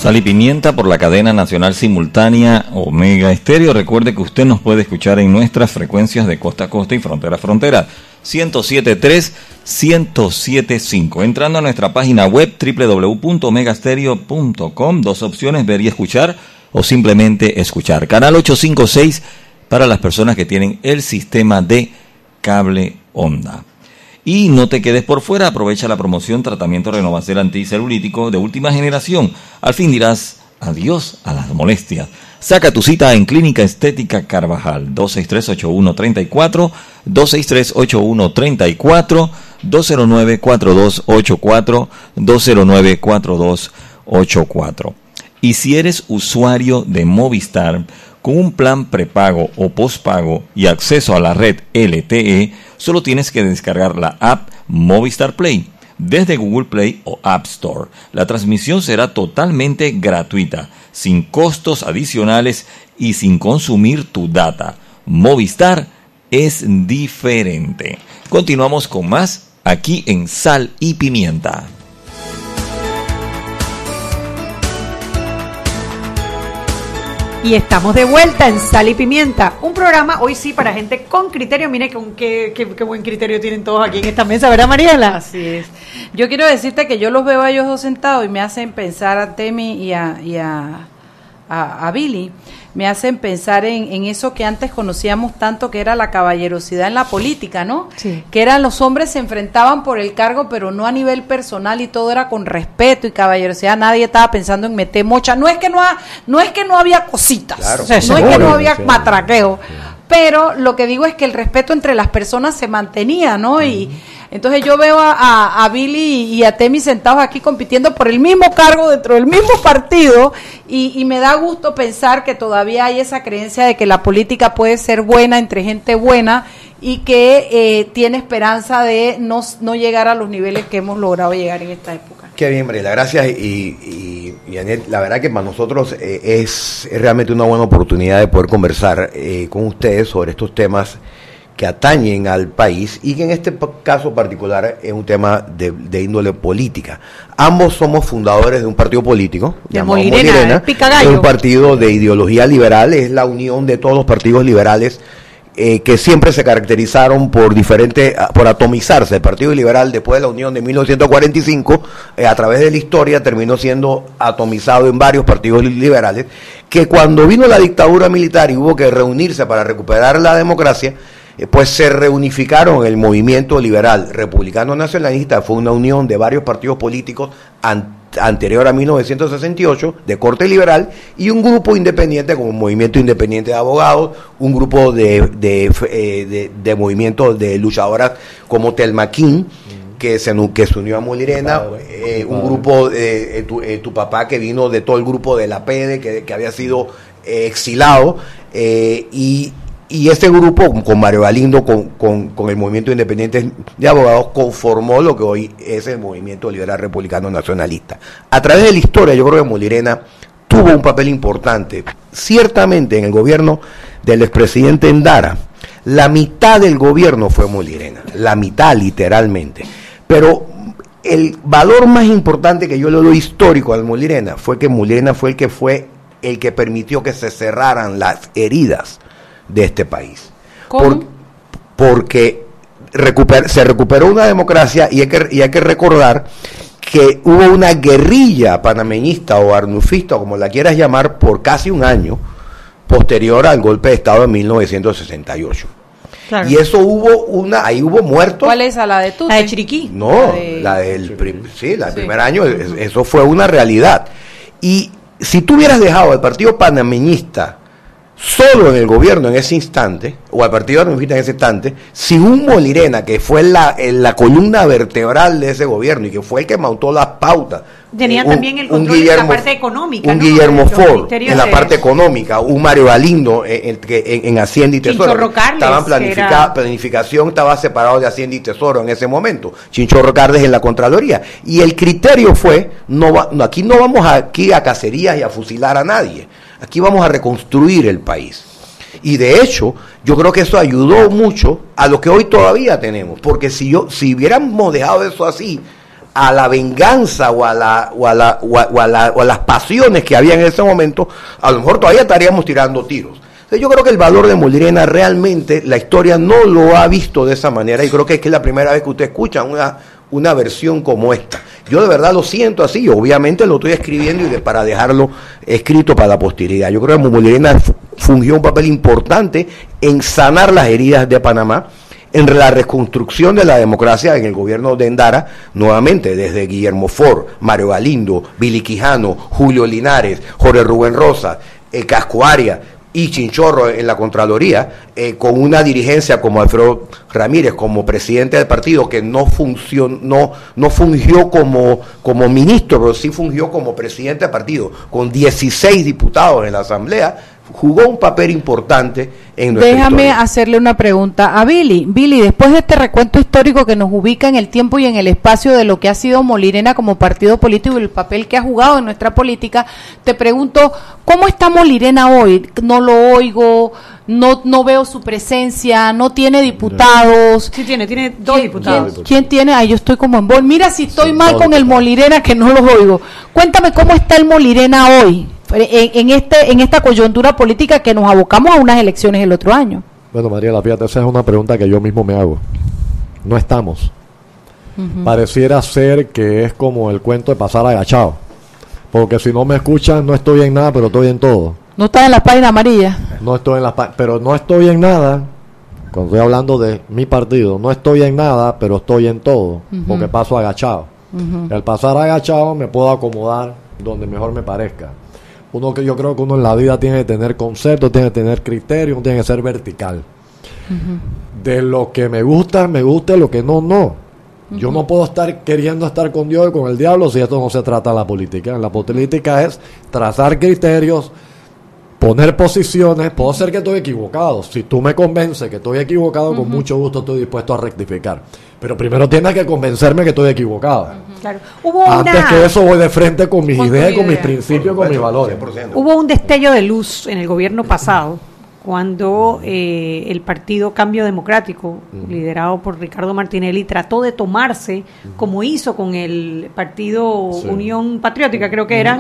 Sal y Pimienta por la cadena nacional simultánea Omega Estéreo. Recuerde que usted nos puede escuchar en nuestras frecuencias de costa a costa y frontera a frontera. 107.3, 107.5. Entrando a nuestra página web www.omegastereo.com. Dos opciones, ver y escuchar o simplemente escuchar. Canal 856 para las personas que tienen el sistema de cable onda. Y no te quedes por fuera, aprovecha la promoción tratamiento renovacel anticelulítico de última generación. Al fin dirás adiós a las molestias. Saca tu cita en Clínica Estética Carvajal 263-8134, 263-8134, 209-4284, 209-4284. Y si eres usuario de Movistar, con un plan prepago o postpago y acceso a la red LTE, solo tienes que descargar la app Movistar Play desde Google Play o App Store. La transmisión será totalmente gratuita, sin costos adicionales y sin consumir tu data. Movistar es diferente. Continuamos con más aquí en Sal y Pimienta. Y estamos de vuelta en Sal y Pimienta, un programa hoy sí para gente con criterio. Mire con qué, qué, qué buen criterio tienen todos aquí en esta mesa, ¿verdad, Mariela? Así es. Yo quiero decirte que yo los veo a ellos dos sentados y me hacen pensar a Temi y a, a Billy, me hacen pensar en, en eso que antes conocíamos tanto que era la caballerosidad en la política, ¿no? Sí. Que eran los hombres se enfrentaban por el cargo, pero no a nivel personal y todo era con respeto y caballerosidad. Nadie estaba pensando en meter mocha. No es que no, ha- no es que no había cositas, Claro. no es que no había Sí. Pero lo que digo es que el respeto entre las personas se mantenía, ¿no? Y entonces yo veo a, a- a Billy y a Temi sentados aquí compitiendo por el mismo cargo dentro del mismo partido y, y me da gusto pensar que todavía hay esa creencia de que la política puede ser buena entre gente buena y que eh, tiene esperanza de no, no llegar a los niveles que hemos logrado llegar en esta época. Qué bien, Mariela, gracias. Y, y, y, Anet, la verdad que para nosotros eh, es, es realmente una buena oportunidad de poder conversar eh, con ustedes sobre estos temas que atañen al país y que en este caso particular es un tema de, de índole política. Ambos somos fundadores de un partido político De llamado Molirena, es un partido de ideología liberal, es la unión de todos los partidos liberales eh, que siempre se caracterizaron por diferente, ah, por atomizarse. El Partido Liberal, después de la unión de 1945, eh, a través de la historia, terminó siendo atomizado en varios partidos liberales, que cuando vino la dictadura militar y hubo que reunirse para recuperar la democracia, eh, pues se reunificaron el movimiento liberal republicano nacionalista, fue una unión de varios partidos políticos anterior a 1968, de corte liberal, y un grupo independiente como Movimiento Independiente de Abogados, un grupo de, de, eh, de, movimiento de luchadoras como Telmaquín, que se, que se unió a Molirena, eh, un grupo, de tu, tu, papá que vino de todo el grupo de la PEDE, que, que había sido exilado, y y este grupo, con Mario Galindo, con, con, el movimiento independiente de abogados, conformó lo que hoy es el movimiento liberal republicano nacionalista. A través de la historia, yo creo que Molirena tuvo un papel importante. Ciertamente en el gobierno del expresidente Endara, la mitad del gobierno fue Molirena, la mitad literalmente. Pero el valor más importante que yo le doy histórico al Molirena fue que Molirena fue el que fue el que permitió que se cerraran las heridas de este país. porque se recuperó una democracia y hay, que, y hay que recordar que hubo una guerrilla panameñista o arnufista, como la quieras llamar, por casi un año posterior al golpe de Estado de 1968. Y eso hubo una, ahí hubo muertos. ¿Cuál es? ¿La de Tute? La de Chiriquí. No, la, del sí, la primer año, eso fue una realidad. Y si tú hubieras dejado al partido panameñista solo en el gobierno en ese instante, o al partido armista en ese instante, si un Molirena, que fue la, la columna vertebral de ese gobierno y que fue el que montó las pautas, Tenían también el control de la parte económica. Un Guillermo Ford en la parte económica, un Mario Galindo en, en, Hacienda y Tesoro. Estaban planificada, planificación estaba separado de Hacienda y Tesoro en ese momento. Chinchorro Cardes en la Contraloría. Y el criterio fue, no, va, no aquí no vamos aquí a cacerías y a fusilar a nadie Aquí vamos a reconstruir el país. Y de hecho, yo creo que eso ayudó mucho a lo que hoy todavía tenemos. Porque si yo, si hubiéramos dejado eso así, a la venganza o a, la, o, a la, o, a, o a las pasiones que había en ese momento, a lo mejor todavía estaríamos tirando tiros. yo creo que el valor de Molirena realmente la historia no lo ha visto de esa manera y creo que es que es la primera vez que usted escucha una, una versión como esta. Yo de verdad lo siento así, obviamente lo estoy escribiendo y para dejarlo escrito para la posteridad. Yo creo que Molirena fungió un papel importante en sanar las heridas de Panamá, en la reconstrucción de la democracia en el gobierno de Endara, nuevamente desde Guillermo Ford, Mario Galindo, Billy Quijano, Julio Linares, Jorge Rubén Rosa, el Cascoaria, y Chinchorro en la Contraloría, eh, con una dirigencia como Alfredo Ramírez, como presidente del partido, que no funcionó, no fungió como, como ministro, pero sí fungió como presidente del partido, con 16 diputados en la Asamblea, jugó un papel importante en nuestra Déjame hacerle una pregunta a Billy. Billy, después de este recuento histórico que nos ubica en el tiempo y en el espacio de lo que ha sido Molirena como partido político y el papel que ha jugado en nuestra política, te pregunto, ¿cómo está Molirena hoy? No lo oigo, no, no veo su presencia, no tiene diputados. Sí tiene, tiene dos diputados. ¿quién, tiene? Ay, yo estoy como en bol. Mira si estoy mal con el Molirena que no lo oigo. Cuéntame cómo está el Molirena hoy en, este, en esta coyuntura política que nos abocamos a unas elecciones el otro año? Bueno, María, fíjate, esa es una pregunta que yo mismo me hago. No estamos. Pareciera ser que es como el cuento de pasar agachado. Porque si no me escuchan, no estoy en nada, pero estoy en todo. ¿No estás en la página amarilla? No estoy en la pero no estoy en nada. Cuando estoy hablando de mi partido, no estoy en nada, pero estoy en todo. Porque paso agachado. Al pasar agachado me puedo acomodar donde mejor me parezca uno que yo creo que uno en la vida tiene que tener conceptos, tiene que tener criterios, tiene que ser vertical. De lo que me gusta, me gusta, lo que no, no. Yo no puedo estar queriendo estar con Dios y con el diablo si esto no se trata de la política. La política es trazar criterios, poner posiciones. Puedo ser que estoy equivocado. Si tú me convences que estoy equivocado, con mucho gusto estoy dispuesto a rectificar. Pero primero tienes que convencerme que estoy equivocado. Antes que eso voy de frente con mis ideas, con mis principios, con mis valores. Hubo un destello de luz en el gobierno pasado cuando eh, el partido Cambio Democrático, liderado por Ricardo Martinelli, trató de tomarse, como hizo con el partido Unión Patriótica, creo que era,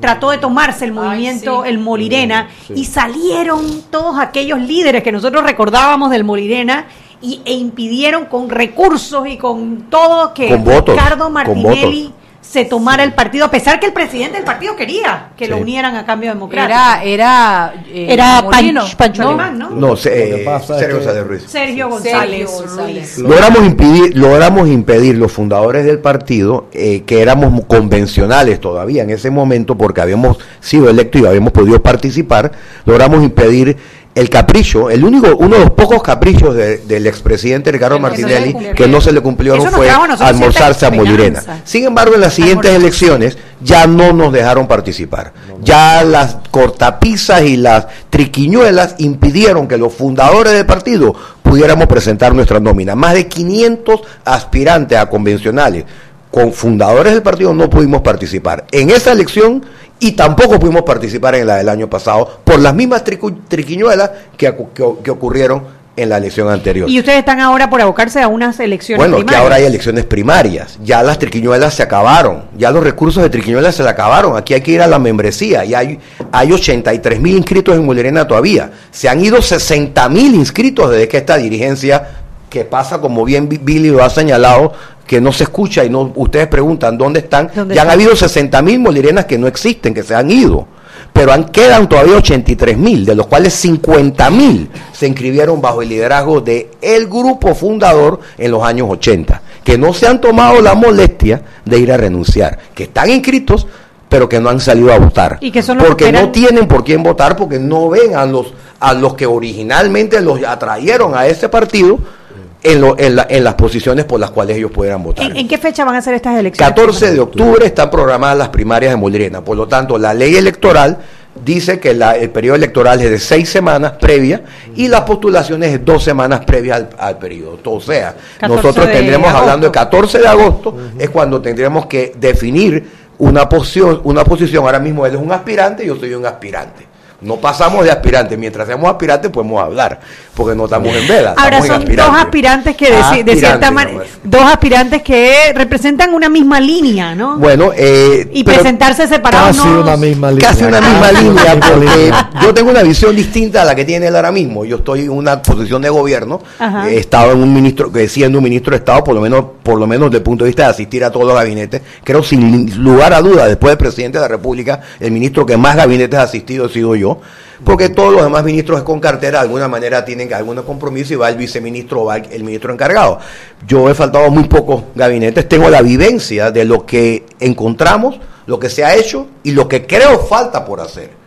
trató de tomarse el movimiento, el Molirena, Sí. y salieron todos aquellos líderes que nosotros recordábamos del Molirena y, e impidieron con recursos y con todo que Con votos, Ricardo Martinelli se tomara el partido, a pesar que el presidente del partido quería que lo unieran a cambio democrático. Era, era, eh, Era Pancho, Pancho ¿no? Alemán, ¿no? No, se- eh, Sergio que- González Ruiz. Sergio González, Sergio González. Ruiz. Logramos impedir, logramos impedir los fundadores del partido, eh, que éramos convencionales todavía en ese momento, porque habíamos sido electos y habíamos podido participar, logramos impedir el capricho, el único, uno de los pocos caprichos de- del expresidente Ricardo Que no Martinelli que no se le nos fue almorzarse a Molirena. Sin embargo, en las siguientes elecciones ya no nos dejaron participar. Ya las cortapisas y las triquiñuelas impidieron que los fundadores del partido pudiéramos presentar nuestra nómina. Más de 500 aspirantes a convencionales con fundadores del partido no pudimos participar en esa elección y tampoco pudimos participar en la del año pasado por las mismas triquiñuelas que, que- que ocurrieron en la elección anterior. Y ustedes están ahora por abocarse a unas elecciones Bueno, que primarias. ahora hay elecciones primarias. Ya las triquiñuelas se acabaron. Ya los recursos de triquiñuelas se le acabaron. Aquí hay que ir a la membresía. Y hay, hay 83 mil inscritos en Molirena todavía. Se han ido 60 mil inscritos desde que esta dirigencia, que pasa como bien Bi- Billy lo ha señalado, que no se escucha y no ustedes preguntan dónde están. ¿Dónde ya han habido 60 mil molirenas que no existen, que se han ido. Pero han, quedan todavía 83 mil, de los cuales 50 mil se inscribieron bajo el liderazgo de el grupo fundador en los años 80, que no se han tomado la molestia de ir a renunciar, que están inscritos, pero que no han salido a votar. Y que son los porque que eran- no tienen por quién votar, porque no ven a los, a los que originalmente los atrayeron a ese partido en, lo- en, la- en las posiciones por las cuales ellos pudieran votar. ¿En, en qué fecha van a ser estas elecciones? 14 de octubre están programadas las primarias de Molirena. Por lo tanto, la ley electoral dice que la- el periodo electoral es de seis semanas previa y las postulaciones de dos semanas previas al, al periodo. O sea, 14 nosotros tendremos hablando de agosto. 14 de agosto, es cuando tendremos que definir una posición, una posición. Ahora mismo él es un aspirante y yo soy un aspirante. No pasamos de aspirante. Mientras seamos aspirantes podemos hablar, porque no estamos en vela. Ahora estamos en son dos aspirantes que de, de cierta Aspirantes, manera, dos aspirantes que representan una misma línea, ¿no? Bueno, eh, y presentarse separados Casi una misma línea. Casi una misma línea, porque yo tengo una visión distinta a la que tiene él ahora mismo. Yo estoy en una posición de gobierno, Ajá. he estado en un ministro, que siendo un ministro de Estado, por lo menos, por lo menos desde el punto de vista de asistir a todos los gabinetes. Creo sin lugar a duda, después del presidente de la República, el ministro que más gabinetes ha asistido he sido yo. Porque todos los demás ministros con cartera de alguna manera tienen algún compromiso y va el viceministro o va el, ministro encargado. Yo he faltado muy pocos gabinetes, tengo la vivencia de lo que encontramos, lo que se ha hecho y lo que creo falta por hacer.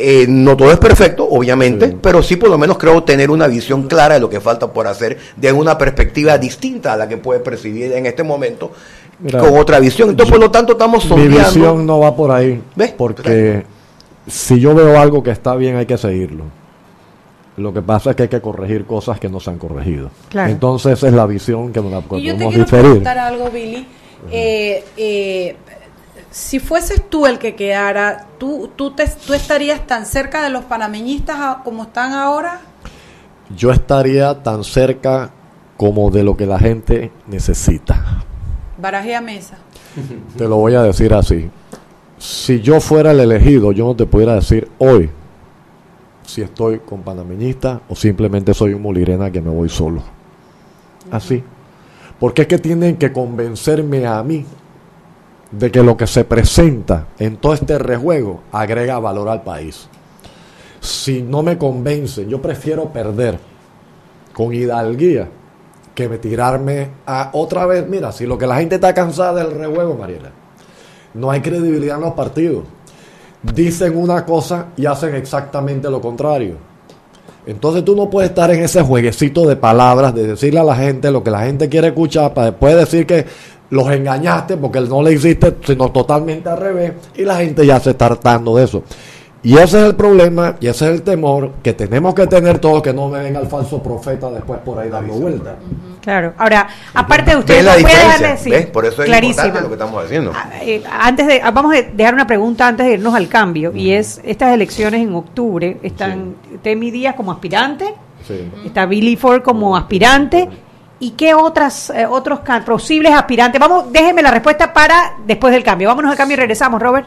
Eh, no todo es perfecto, obviamente, pero sí por lo menos creo tener una visión clara de lo que falta por hacer, de una perspectiva distinta a la que puede percibir en este momento, Mira, con otra visión. Entonces, por lo tanto, estamos Mi sondeando. visión no va por ahí. ¿Ves? Porque si yo veo algo que está bien, hay que seguirlo. Lo que pasa es que hay que corregir cosas que no se han corregido. Claro. Entonces, esa es la visión que nos la Y yo te podemos quiero diferir. preguntar algo, Billy. Eh, eh, si fueses tú el que quedara, ¿tú, tú, te, ¿tú estarías tan cerca de los panameñistas como están ahora? Yo estaría tan cerca como de lo que la gente necesita. Baraje a mesa. Te lo voy a decir así. Si yo fuera el elegido, yo no te pudiera decir hoy si estoy con panameñista o simplemente soy un molirena que me voy solo. Así. Porque es que tienen que convencerme a mí de que lo que se presenta en todo este rejuego agrega valor al país. Si no me convencen, yo prefiero perder con hidalguía que me tirarme a otra vez. Mira, si lo que la gente está cansada del rejuego, Mariela, no hay credibilidad en los partidos. Dicen una cosa y hacen exactamente lo contrario. Entonces tú no puedes estar en ese jueguecito de palabras, de decirle a la gente lo que la gente quiere escuchar, para después decir que los engañaste porque no le hiciste, sino totalmente al revés, y la gente ya se está hartando de eso. Y ese es el problema y ese es el temor que tenemos que tener todos, que no me venga el falso profeta después por ahí dando vueltas. Claro. Ahora, aparte de ¿Ves ustedes, no voy a dejar de diferencia? decir. ¿Ves? Por eso es importante lo que estamos haciendo. Eh, antes de, ah, vamos a dejar una pregunta antes de irnos al cambio, y es, estas elecciones en octubre, están Temi Díaz como aspirante, Sí. está Billy Ford como aspirante, ¿y qué otras eh, otros posibles aspirantes? Vamos, déjenme la respuesta para después del cambio. Vámonos al cambio y regresamos, Robert.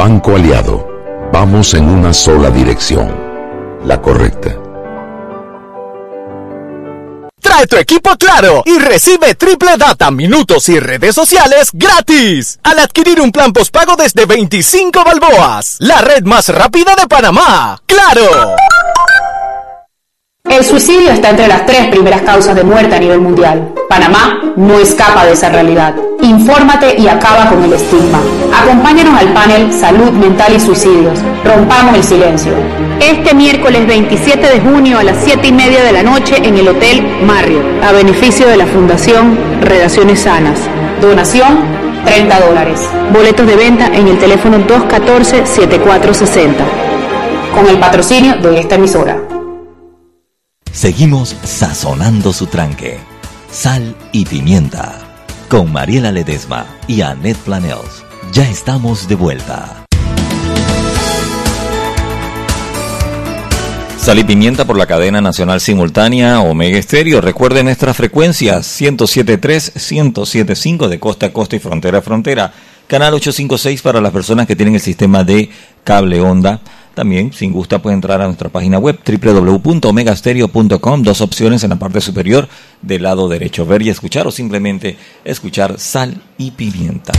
Banco Aliado, vamos en una sola dirección, la correcta. Trae tu equipo Claro y recibe triple data, minutos y redes sociales gratis al adquirir un plan postpago desde 25 balboas. La red más rápida de Panamá. ¡Claro! El suicidio está entre las tres primeras causas de muerte a nivel mundial. Panamá no escapa de esa realidad. Infórmate y acaba con el estigma. Acompáñanos al panel Salud Mental y Suicidios. Rompamos el silencio. Este miércoles 27 de junio a las 7 y media de la noche en el Hotel Marriott, a beneficio de la Fundación Relaciones Sanas. Donación 30 dólares. Boletos de venta en el teléfono 214-7460. Con el patrocinio de esta emisora. Seguimos sazonando su tranque. Sal y pimienta. Con Mariela Ledesma y Annette Planels. Ya estamos de vuelta. Sal y pimienta por la cadena nacional simultánea Omega Estéreo. Recuerden nuestras frecuencias 107.3, 107.5 de costa a costa y frontera a frontera. Canal 856 para las personas que tienen el sistema de cable onda también, sin gusta, puede entrar a nuestra página web www.omegastereo.com. Dos opciones en la parte superior del lado derecho, ver y escuchar o simplemente escuchar sal y pimienta.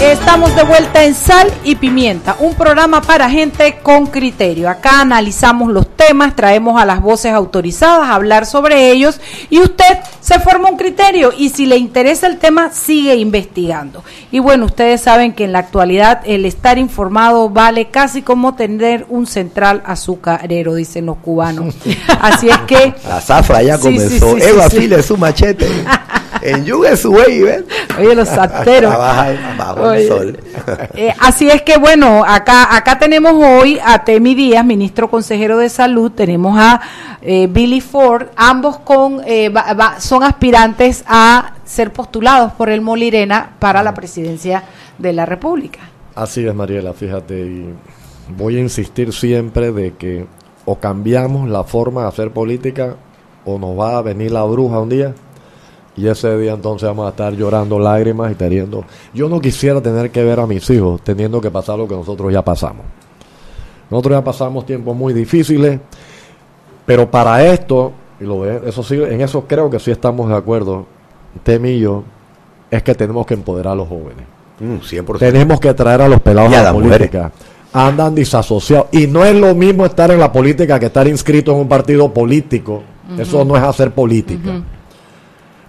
Estamos de vuelta en Sal y Pimienta, un programa para gente con criterio. Acá analizamos los temas, traemos a las voces autorizadas a hablar sobre ellos y usted se forma un criterio y si le interesa el tema sigue investigando. Y bueno, ustedes saben que en la actualidad el estar informado vale casi como tener un central azucarero, dicen los cubanos. Así es que... La zafra ya comenzó. Eva File su machete. en Yuga su ¿ven? Oye, los santeros. Eh, así es que bueno, acá acá tenemos hoy a Temi Díaz, ministro consejero de salud, tenemos a eh, Billy Ford, ambos con eh, son aspirantes a ser postulados por el Molirena para la presidencia de la República. Así es, Mariela, fíjate, y voy a insistir siempre de que o cambiamos la forma de hacer política o nos va a venir la bruja un día y ese día entonces vamos a estar llorando lágrimas y teniendo... Yo no quisiera tener que ver a mis hijos teniendo que pasar lo que nosotros ya pasamos. Nosotros ya pasamos tiempos muy difíciles, pero para esto, y lo eso sí, en eso creo que sí estamos de acuerdo, Temillo, es que tenemos que empoderar a los jóvenes. 100%. Mm, tenemos que traer a los pelados a la política. Andan disasociados. Y no es lo mismo estar en la política que estar inscrito en un partido político. Eso no es hacer política.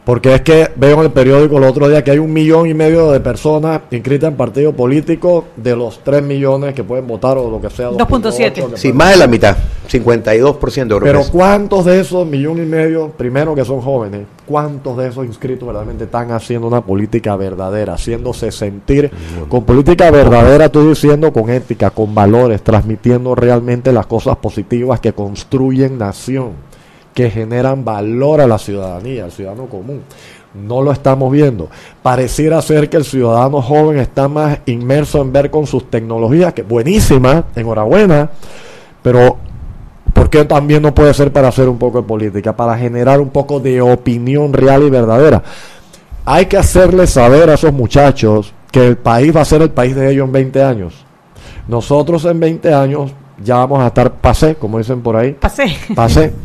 Porque es que veo en el periódico el otro día que hay un millón y medio de personas inscritas en partido político de los 3 millones que pueden votar o lo que sea. 2.7. Sí, más de la mitad, 52% de Pero ¿cuántos de esos millón y medio, primero que son jóvenes, cuántos de esos inscritos verdaderamente están haciendo una política verdadera, haciéndose sentir con política verdadera, estoy diciendo con ética, con valores, transmitiendo realmente las cosas positivas que construyen nación? Que generan valor a la ciudadanía, al ciudadano común. No lo estamos viendo. Pareciera ser que el ciudadano joven está más inmerso en ver con sus tecnologías, que buenísima, enhorabuena, pero ¿por qué también no puede ser para hacer un poco de política, para generar un poco de opinión real y verdadera? Hay que hacerles saber a esos muchachos que el país va a ser el país de ellos en 20 años. Nosotros en 20 años ya vamos a estar pasé, como dicen por ahí. Pasé. Pasé.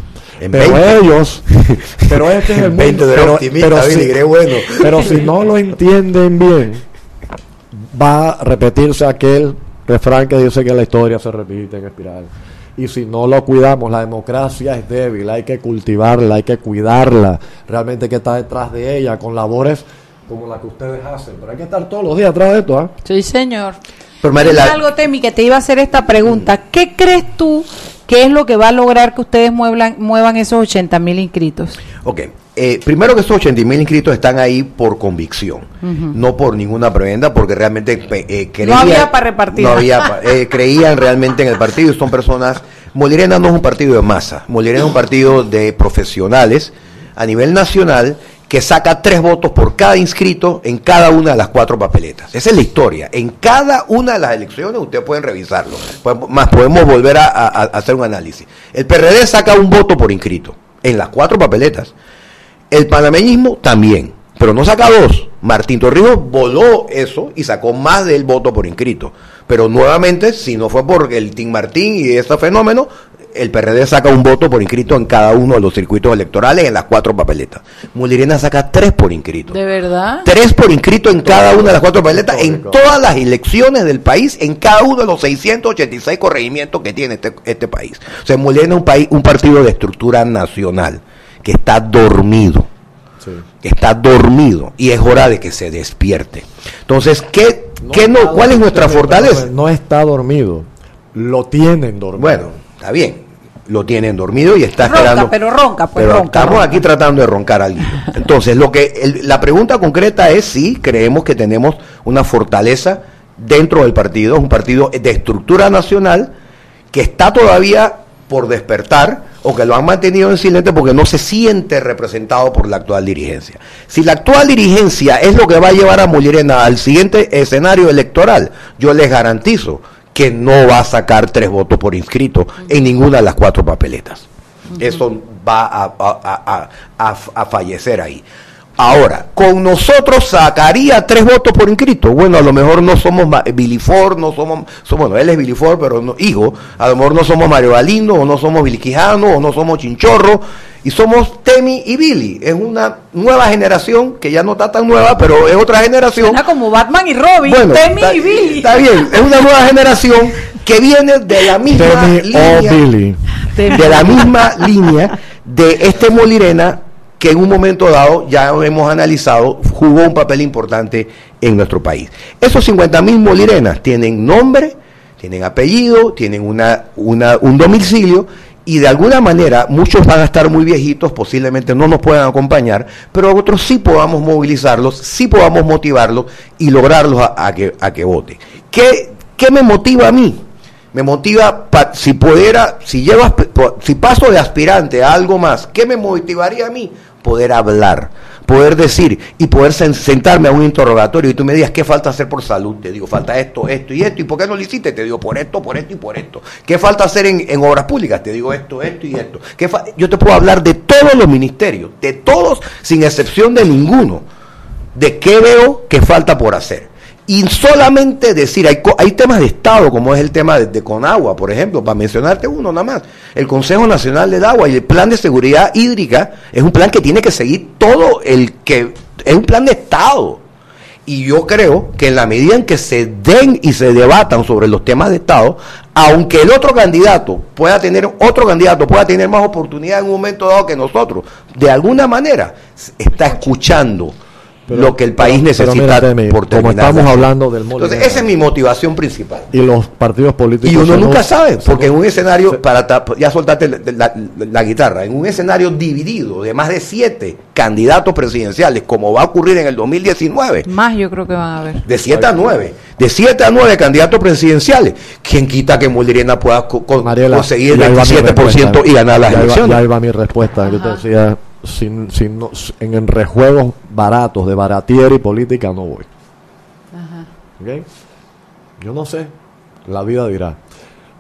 pero ellos, pero este es el mundo, pero, si, bueno. pero si no lo entienden bien, va a repetirse aquel refrán que dice que la historia se repite en espiral. Y si no lo cuidamos, la democracia es débil, hay que cultivarla, hay que cuidarla, realmente que está detrás de ella, con labores como la que ustedes hacen. Pero hay que estar todos los días atrás de esto. ¿ah? Sí, señor. Pero, Mariela- algo, Temi, que te iba a hacer esta pregunta. ¿Qué crees tú que es lo que va a lograr que ustedes muevan, muevan esos 80 mil inscritos? Ok. Eh, primero que esos 80 mil inscritos están ahí por convicción, no por ninguna prebenda, porque realmente pe- eh, creían, había pa' repartir. no había eh, creían realmente en el partido y son personas. Molirena no es un partido de masa, Molirena es un partido de profesionales a nivel nacional que saca tres votos por cada inscrito en cada una de las cuatro papeletas. Esa es la historia. En cada una de las elecciones ustedes pueden revisarlo. Podemos- Más podemos volver a, hacer un análisis. El PRD saca un voto por inscrito en las cuatro papeletas. El panameñismo también, pero no saca dos. Martín Torrijos voló eso y sacó más del voto por inscrito. Pero nuevamente, si no fue por el Team Martín y ese fenómeno, el PRD saca un voto por inscrito en cada uno de los circuitos electorales en las cuatro papeletas. Mulirena saca tres por inscrito. ¿De verdad? Tres por inscrito en cada una de las cuatro papeletas, en todas las elecciones del país, en cada uno de los 686 corregimientos que tiene este, este país. O sea, Mulirena es un, país, un partido de estructura nacional que está dormido. Que está dormido y es hora de que se despierte. Entonces, ¿qué, qué no, ¿cuál es nuestra fortaleza? No está dormido, lo tienen dormido. Bueno, está bien, lo tienen dormido y está Ronca, esperando. pero ronca, pues Pero ronca. estamos ronca. aquí tratando de roncar algo. Entonces, lo que el- la pregunta concreta es si creemos que tenemos una fortaleza dentro del partido, es un partido de estructura nacional que está todavía por despertar o que lo han mantenido en silencio porque no se siente representado por la actual dirigencia. Si la actual dirigencia es lo que va a llevar a Mullerena al siguiente escenario electoral, yo les garantizo que no va a sacar tres votos por inscrito en ninguna de las cuatro papeletas. Eso va a, a- a- a- fallecer ahí. Ahora, con nosotros sacaría tres votos por inscrito. Bueno, a lo mejor no somos Bilifor, no somos, so- bueno, él es Bilifor, pero no, hijo, a lo mejor no somos Mario Galindo, o no somos Biliquijano, o no somos Chinchorro, y somos Temi y Billy. Es una nueva generación, que ya no está tan nueva, pero es otra generación. Suena como Batman y Robin, Bueno, Temi está, y Billy. está bien, es una nueva generación que viene de la misma Temi línea o Billy. de la misma línea de este Molirena que en un momento dado, ya hemos analizado, jugó un papel importante en nuestro país. Esos 50 mil Molirenas tienen nombre, tienen apellido, tienen una, una- un domicilio y de alguna manera muchos van a estar muy viejitos, posiblemente no nos puedan acompañar, pero otros sí podamos movilizarlos, sí podamos motivarlos y lograrlos a, que, a que voten. ¿Qué, ¿Qué me motiva a mí? me motiva pa- si pudiera si llevo si paso de aspirante a algo más qué me motivaría a mí poder hablar poder decir y poder sen- sentarme a un interrogatorio y tú me digas qué falta hacer por salud te digo falta esto esto y esto y por qué no lo hiciste te digo por esto por esto y por esto. Qué falta hacer en, en obras públicas te digo esto esto y esto. ¿Qué yo te puedo hablar de todos los ministerios de todos sin excepción de ninguno de qué veo que falta por hacer. Y solamente decir, hay, hay temas de Estado, como es el tema de, de Conagua, por ejemplo, para mencionarte uno nada más. El Consejo Nacional del Agua y el Plan de Seguridad Hídrica es un plan que tiene que seguir todo el que... Es un plan de Estado. Y yo creo que en la medida en que se den y se debatan sobre los temas de Estado, aunque el otro candidato pueda tener, otro candidato pueda tener más oportunidad en un momento dado que nosotros, de alguna manera está escuchando Pero- lo que el país pero- pero necesita por como terminar. estamos hablando del Entonces, Molirena. esa es mi motivación principal. Y los partidos políticos. Y uno se nunca sabe, se porque en un escenario, para ta- ya soltaste la, la- la guitarra, en un escenario dividido de más de siete candidatos presidenciales, como va a ocurrir en el 2019, Más yo creo que van a ver. de 7 a 9, de 7 a 9 candidatos presidenciales, ¿quién quita que Molirena pueda co- con- Mariela, conseguir el ya iba mi 27% respuesta. y ganar las Ya iba- elecciones? Ya iba mi respuesta. Yo te decía, sin, sin, no- en, en rejuegos baratos de baratier y política no voy. ¿Ok? Yo no sé, la vida dirá.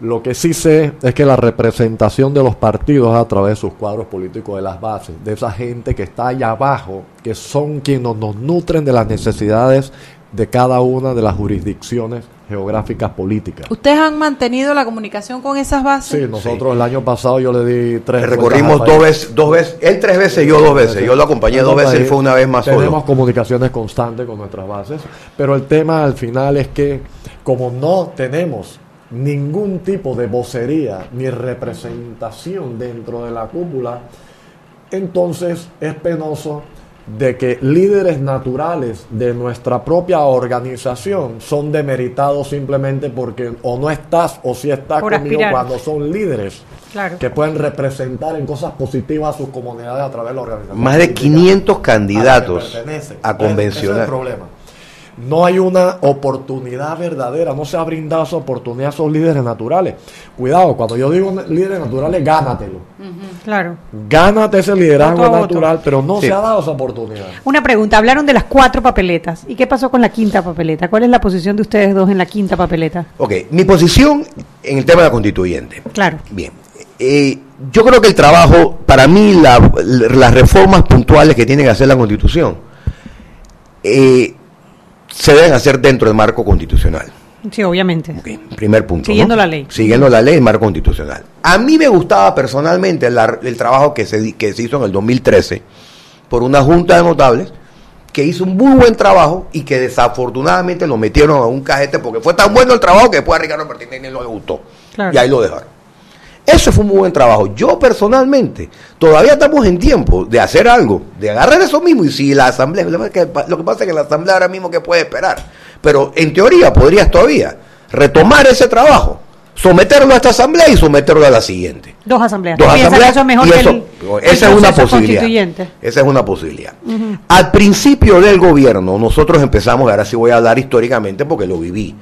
Lo que sí sé es que la representación de los partidos a través de sus cuadros políticos de las bases, de esa gente que está allá abajo, que son quienes nos nutren de las necesidades de cada una de las jurisdicciones geográficas políticas. ¿Ustedes han mantenido la comunicación con esas bases? Sí, nosotros el año pasado yo le di tres Recorrimos dos veces, dos veces, él tres veces, yo dos veces, yo lo acompañé dos veces, él fue una vez más Tenemos solo. comunicaciones constantes con nuestras bases, pero el tema al final es que como no tenemos ningún tipo de vocería ni representación dentro de la cúpula, entonces es penoso de que líderes naturales de nuestra propia organización son demeritados simplemente porque o no estás o si estás Por conmigo aspirar. cuando son líderes Claro. que pueden representar en cosas positivas a sus comunidades a través de la organización. Más de política 500 a la que candidatos a es convencional. el problema. No hay una oportunidad verdadera, no se ha brindado esa oportunidad a esos líderes naturales. Cuidado, cuando yo digo líderes naturales, gánatelo. Claro. Gánate ese liderazgo natural, pero no Sí. se ha dado esa oportunidad. Una pregunta, hablaron de las cuatro papeletas. ¿Y qué pasó con la quinta papeleta? ¿Cuál es la posición de ustedes dos en la quinta papeleta? Ok, mi posición en el tema de la constituyente. Claro. Bien. Eh, yo creo que el trabajo, para mí, la- las reformas puntuales que tiene que hacer la Constitución eh, se deben hacer dentro del marco constitucional. Sí, obviamente. Primer punto. Siguiendo ¿no? la ley. Siguiendo la ley, el marco constitucional. A mí me gustaba personalmente la- el trabajo que se, que se hizo en el 2013 por una junta de notables que hizo un muy buen trabajo y que desafortunadamente lo metieron a un cajete porque fue tan bueno el trabajo que después a Ricardo Martínez no le gustó. Claro. Y ahí lo dejaron. Eso fue un muy buen trabajo. Yo personalmente, todavía estamos en tiempo de hacer algo, de agarrar eso mismo. Y si la asamblea, lo que pasa es que, la asamblea ahora mismo que puede esperar. Pero en teoría podrías todavía retomar ese trabajo, someterlo a esta asamblea y someterlo a la siguiente. Dos asambleas. Dos ¿Piensan asambleas que eso es mejor y que eso- el, el esa es una posibilidad. Esa es una posibilidad. Al principio del gobierno, nosotros empezamos, ahora sí voy a hablar históricamente porque lo viví,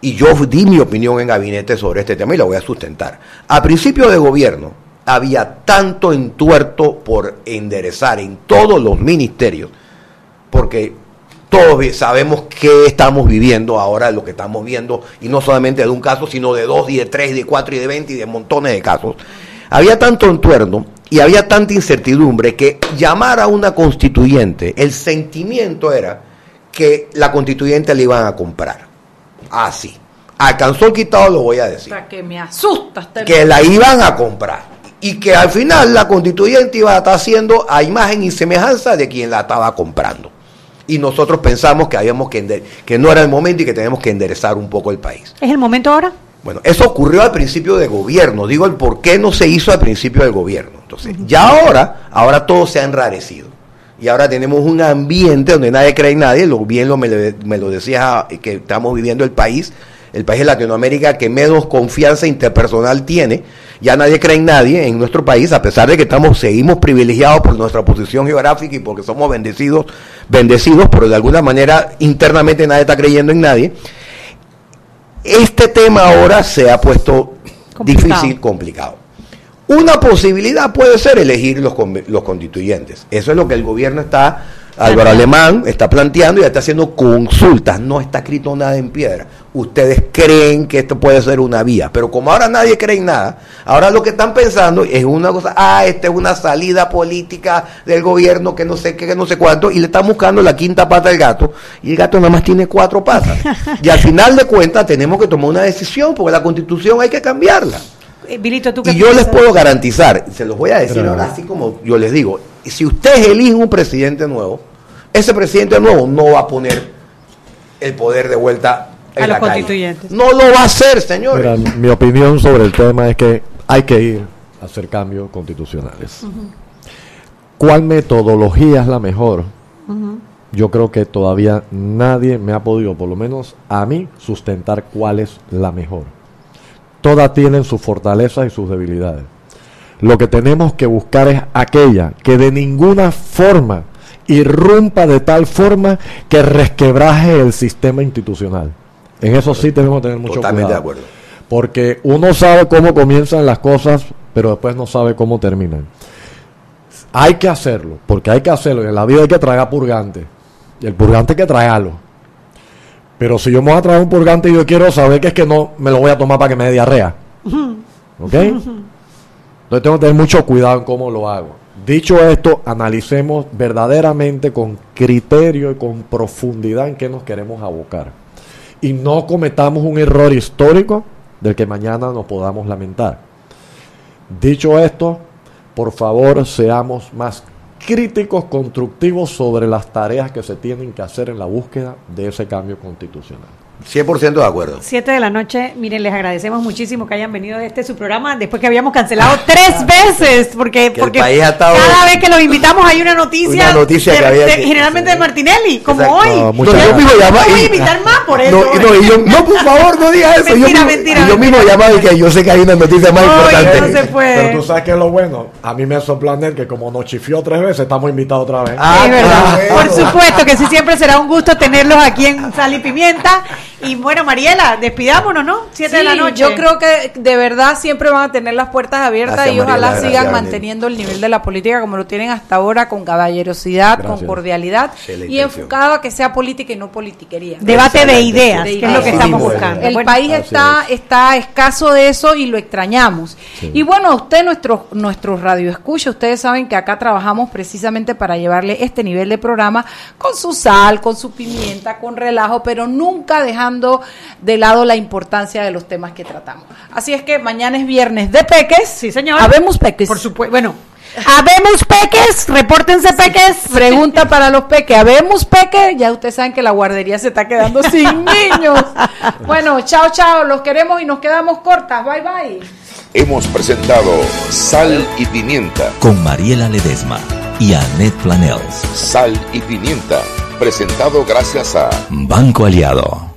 y yo di mi opinión en gabinete sobre este tema y la voy a sustentar. Al principio del gobierno había tanto entuerto por enderezar en todos los ministerios, porque todos sabemos qué estamos viviendo ahora, lo que estamos viendo, y no solamente de un caso, sino de dos, y de tres, y de cuatro, y de veinte, y de montones de casos. Había tanto entuerno y había tanta incertidumbre que llamar a una constituyente, el sentimiento era que la constituyente le iban a comprar. Así. Alcanzó el quitado, lo voy a decir Hasta que me asusta el- que la iban a comprar y que al final la constituyente iba a estar haciendo a imagen y semejanza de quien la estaba comprando. Y nosotros pensamos que habíamos que que no era el momento y que teníamos que enderezar un poco el país. ¿Es el momento ahora? Bueno, eso ocurrió al principio del gobierno. Digo el por qué no se hizo al principio del gobierno. Entonces, ya ahora, ahora todo se ha enrarecido. Y ahora tenemos un ambiente donde nadie cree en nadie. Lo bien lo me, lo- me lo decías que estamos viviendo el país, el país de Latinoamérica que menos confianza interpersonal tiene. Ya nadie cree en nadie en nuestro país, a pesar de que estamos, seguimos privilegiados por nuestra posición geográfica y porque somos bendecidos, bendecidos, pero de alguna manera internamente nadie está creyendo en nadie. Este tema ahora se ha puesto Complicado. difícil, complicado. Una posibilidad puede ser elegir los, los constituyentes. Eso es lo que el gobierno está, Álvaro Alemán está planteando y está haciendo consultas. No está escrito nada en piedra. Ustedes creen que esto puede ser una vía, pero como ahora nadie cree en nada, ahora lo que están pensando es una cosa, ah, esta es una salida política del gobierno que no sé qué, que no sé cuánto, y le están buscando la quinta pata al gato, y el gato nada más tiene cuatro patas. Y al final de cuentas tenemos que tomar una decisión, porque la constitución hay que cambiarla. Eh, Vilito, ¿tú qué Y yo les puedo garantizar, se los voy a decir Pero- ahora así como yo les digo, si ustedes eligen un presidente nuevo, ese presidente nuevo no va a poner el poder de vuelta en A la los calle. constituyentes. No lo va a hacer, señores. Mira, mi opinión sobre el tema es que hay que ir a hacer cambios constitucionales. ¿Cuál metodología es la mejor? Yo creo que todavía nadie me ha podido, por lo menos a mí, sustentar cuál es la mejor. Todas tienen sus fortalezas y sus debilidades. Lo que tenemos que buscar es aquella que de ninguna forma irrumpa de tal forma que resquebraje el sistema institucional. En eso sí tenemos que tener mucho Totalmente de cuidado. acuerdo. Porque uno sabe cómo comienzan las cosas, pero después no sabe cómo terminan. Hay que hacerlo, porque hay que hacerlo. y En la vida hay que tragar purgante. Y el purgante hay que tragarlo. Pero si yo me voy a traer un purgante y yo quiero saber que es que no me lo voy a tomar para que me dé diarrea. ¿Ok? Entonces tengo que tener mucho cuidado en cómo lo hago. Dicho esto, analicemos verdaderamente con criterio y con profundidad en qué nos queremos abocar. Y no cometamos un error histórico del que mañana nos podamos lamentar. Dicho esto, por favor seamos más críticos, constructivos sobre las tareas que se tienen que hacer en la búsqueda de ese cambio constitucional. 100% de acuerdo. Siete de la noche, miren, les agradecemos muchísimo que hayan venido a este su programa después que habíamos cancelado tres veces, porque, porque país ha estado- cada vez que los invitamos hay una noticia, Una noticia de- que había de- que- generalmente de Martinelli, como Exacto. hoy. No, yo gracias. mismo llamaba No voy a invitar más por eso. No, no, y yo, no, por favor, no digas eso. Mentira, yo mismo, mentira, yo mismo mentira. llamaba y que yo sé que hay una noticia más importante. no se puede. Pero tú sabes que es lo bueno. A mí me sorprende que como nos chifió tres veces, estamos invitados otra vez. Ah, es verdad. claro. Por supuesto que sí, siempre será un gusto tenerlos aquí en Sal y Pimienta. Y bueno, Mariela, despidámonos, ¿no? Siete de la noche. Yo creo que de verdad siempre van a tener las puertas abiertas Gracias, y ojalá Mariela, sigan gracias, manteniendo el nivel de la política como lo tienen hasta ahora, con caballerosidad, con cordialidad Excelente y enfocado a que sea política y no politiquería. Debate de ideas, De que es lo que estamos buscando. El Bueno, país está, está escaso de eso y lo extrañamos. Y bueno, usted, nuestros nuestros radioescucha, ustedes saben que acá trabajamos precisamente para llevarle este nivel de programa con su sal, con su pimienta, con relajo, pero nunca dejando de lado la importancia de los temas que tratamos. Así es que mañana es viernes de peques. Sí, señor. Habemos peques. Por supuesto. Bueno, habemos peques, repórtense peques. Pregunta para los peques. ¿Habemos peques? Ya ustedes saben que la guardería se está quedando sin niños. Bueno, chao, chao. Los queremos y nos quedamos cortas. Bye, bye. Hemos presentado Sal y Pimienta. Con Mariela Ledesma y Annette Planels. Sal y Pimienta. Presentado gracias a Banco Aliado.